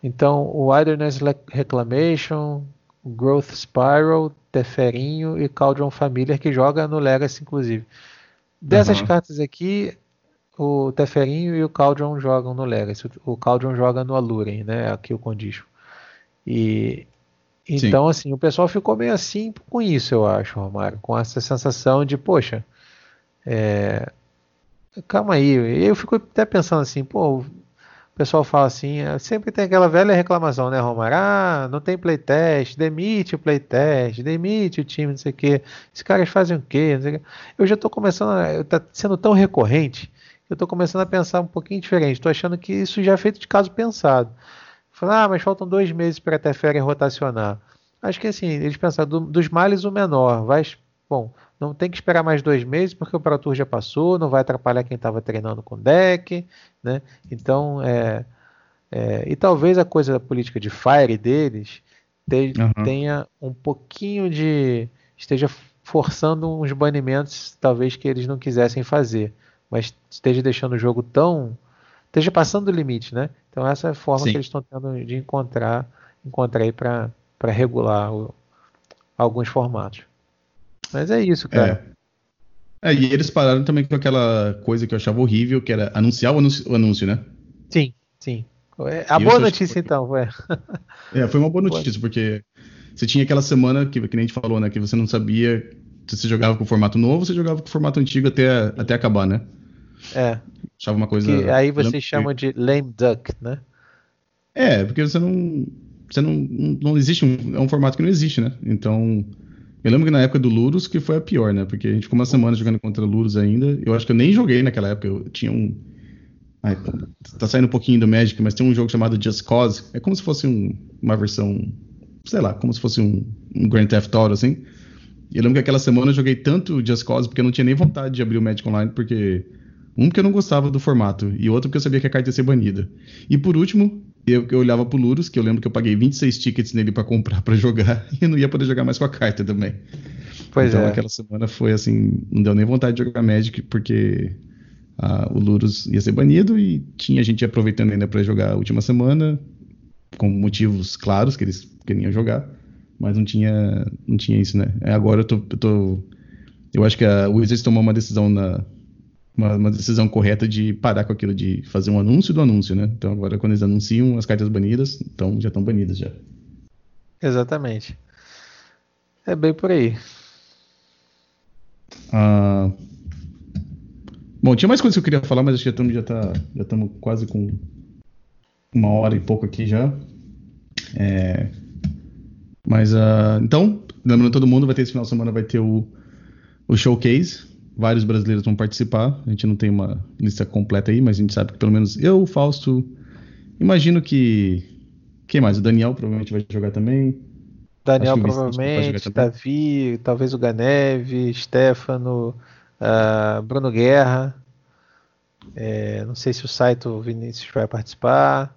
Então, o Wilderness Reclamation, Growth Spiral, Teferinho e Cauldron Familiar, que joga no Legacy, inclusive. Dessas uhum. cartas aqui, o Teferinho e o Cauldron jogam no Legacy. O Cauldron joga no Aluren, né? Aqui o Condition. E então, Sim. assim, o pessoal ficou meio assim com isso, eu acho, Romário, com essa sensação de, poxa, é, calma aí. Eu fico até pensando assim, pô, o pessoal fala assim, é, sempre tem aquela velha reclamação, né, Romário? Ah, não tem playtest, demite o playtest, demite o time, não sei o quê. Esses caras fazem o quê? quê. Eu já estou começando, está sendo tão recorrente, eu estou começando a pensar um pouquinho diferente. Estou achando que isso já é feito de caso pensado. Falar, ah, mas faltam dois meses para a Teferi rotacionar. Acho que assim, eles pensaram, do, dos males o menor. Vai, bom, não tem que esperar mais dois meses porque o Pro Tour já passou, não vai atrapalhar quem estava treinando com deck, né? Então, é, é, e talvez a coisa da política de fire deles te, uhum. tenha um pouquinho de esteja forçando uns banimentos, talvez que eles não quisessem fazer, mas esteja deixando o jogo tão esteja passando o limite, né? Então essa é a forma Sim. que eles estão tendo de encontrar encontrar aí para regular o, alguns formatos. Mas é isso, cara. É. é. e eles pararam também com aquela coisa que eu achava horrível, que era anunciar o anúncio, o anúncio né? Sim, sim. É, a boa notícia, foi... então, foi. é, foi uma boa notícia, porque você tinha aquela semana que, que nem a gente falou, né? Que você não sabia se você jogava com o formato novo ou você jogava com o formato antigo até, até acabar, né? É. Achava uma coisa. Que aí você chama de lame duck, né? É, porque você não. Você não. Não existe um. É um formato que não existe, né? Então. Eu lembro que na época do Lurus que foi a pior, né? Porque a gente ficou uma semana jogando contra Lurus ainda. Eu acho que eu nem joguei naquela época. Eu tinha um. Ai, tá saindo um pouquinho do Magic, mas tem um jogo chamado Just Cause. É como se fosse um, uma versão. Sei lá, como se fosse um, um Grand Theft Auto, assim. Eu lembro que aquela semana eu joguei tanto Just Cause porque eu não tinha nem vontade de abrir o Magic Online, porque. Um, porque eu não gostava do formato, e outro, porque eu sabia que a carta ia ser banida. E por último, eu, eu olhava pro Lurus, que eu lembro que eu paguei 26 tickets nele para comprar para jogar e não ia poder jogar mais com a carta também. Pois então é. aquela semana foi assim, não deu nem vontade de jogar Magic porque ah, o Lurus ia ser banido e tinha gente aproveitando ainda para jogar a última semana com motivos claros que eles queriam jogar, mas não tinha não tinha isso, né? Agora eu tô, eu tô eu acho que a Wizards tomou uma decisão na uma, uma, decisão correta de parar com aquilo de fazer um anúncio do anúncio, né? Então agora quando eles anunciam as cartas banidas, então já estão banidas já. Exatamente. É bem por aí. Ah, bom, tinha mais coisas que eu queria falar, mas acho que já estamos já tá, já estamos quase com uma hora e pouco aqui já. É... Mas, uh, então, lembrando todo mundo, vai ter esse final de semana, vai ter o, o showcase. Vários brasileiros vão participar. A gente não tem uma lista completa aí, mas a gente sabe que pelo menos eu, o Fausto, imagino que. Quem mais? O Daniel provavelmente vai jogar também. Daniel provavelmente, Davi, talvez o Ganeve, Stefano, uh, Bruno Guerra. É, não sei se o Saito Vinícius vai participar.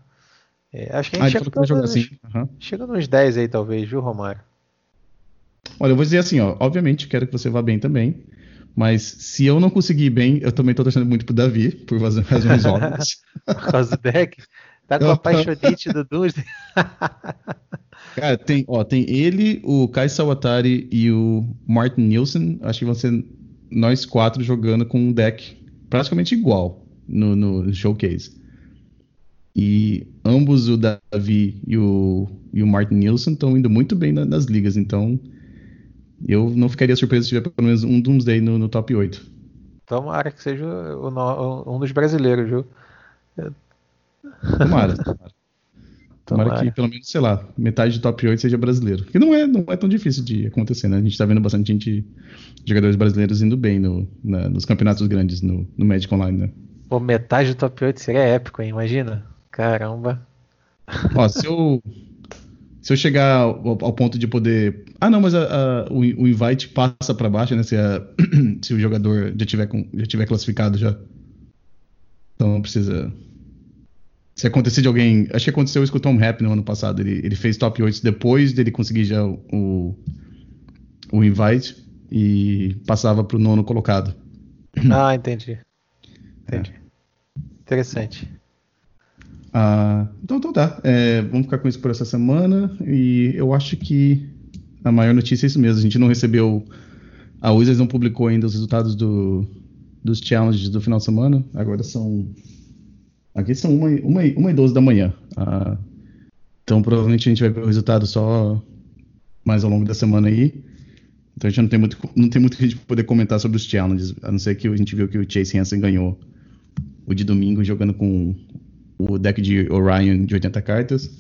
É, acho que a gente ah, chega, jogar assim. uhum. chega nos 10 aí, talvez, viu, Romário? Olha, eu vou dizer assim, ó. Obviamente, quero que você vá bem também. Mas se eu não conseguir ir bem, eu também tô torcendo muito pro Davi, por razões óbvias. por causa do deck? Tá com a paixonite do Doomsday? Cara, tem, ó, tem ele, o Kai Sawatari e o Martin Nielsen. Acho que vão ser nós quatro jogando com um deck praticamente igual no, no showcase. E ambos, o Davi e o, e o Martin Nielsen, estão indo muito bem na, nas ligas. Então, eu não ficaria surpreso se tiver pelo menos um Doomsday no, no top 8. Tomara que seja o, um dos brasileiros, viu? Tomara, tomara. Tomara que pelo menos, sei lá, metade do top 8 seja brasileiro. Que não é, não é tão difícil de acontecer, né? A gente tá vendo bastante gente, jogadores brasileiros indo bem no, na, nos campeonatos grandes no, no Magic Online, né? Pô, metade do top 8 seria épico, hein? Imagina. Caramba. Ó, se eu. Se eu chegar ao, ao ponto de poder. Ah, não, mas a, a, o, o, invite passa para baixo, né? Se, a, se o jogador já tiver, com, já tiver classificado já. Então não precisa se acontecer de alguém. Acho que aconteceu isso com o Tom Happ no ano passado. Ele, ele fez top 8 depois dele conseguir já o, o invite e passava para o nono colocado. Ah, entendi. Entendi. É. Interessante. Ah, então, então tá. É, vamos ficar com isso por essa semana. E eu acho que a maior notícia é isso mesmo. A gente não recebeu. A Wizards não publicou ainda os resultados do, dos challenges do final de semana. Agora são Aqui são uma, uma, uma e 12 da manhã. Ah, então provavelmente a gente vai ver o resultado só mais ao longo da semana aí. Então a gente não tem muito, não tem muito que a gente poder comentar sobre os challenges, a não ser que a gente viu que o Chase Hansen ganhou o de domingo jogando com o deck de Orion de 80 cartas.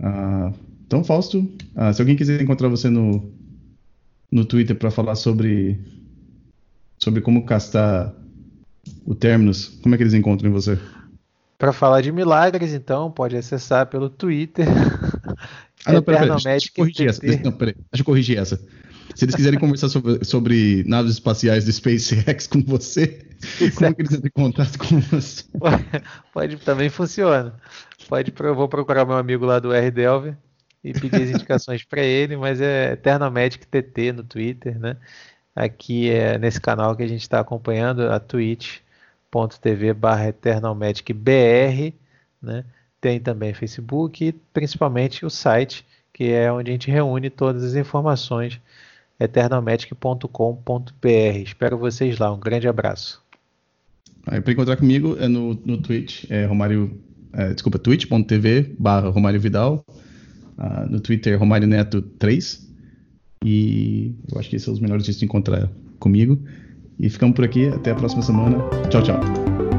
Ah, então, Fausto, ah, se alguém quiser encontrar você no, no Twitter para falar sobre, sobre como castar o Terminus, como é que eles encontram você? Para falar de milagres, então, pode acessar pelo Twitter. Ah, não, peraí, pera, deixa, eu corrigir essa. Não, peraí, deixa eu corrigir essa. Se eles quiserem conversar sobre, sobre, naves espaciais do SpaceX com você, como é que eles entram em contato com você? Pode, também funciona. Pode, eu vou procurar meu amigo lá do R-Delve e pedir as indicações para ele, mas é Eternalmagic TT no Twitter, né? Aqui é nesse canal que a gente está acompanhando, a Twitch twitch.tv barra eternalmagicbr, né? Tem também Facebook e principalmente o site, que é onde a gente reúne todas as informações, eternalmagic.com.br. Espero vocês lá. Um grande abraço. Para encontrar comigo é no, no Twitch, é Romário, é, desculpa, twitch.tv barra Romário Vidal, uh, no Twitter Romário Neto 3, e eu acho que esses são os melhores jeitos de encontrar comigo. E ficamos por aqui. Até a próxima semana. Tchau, tchau.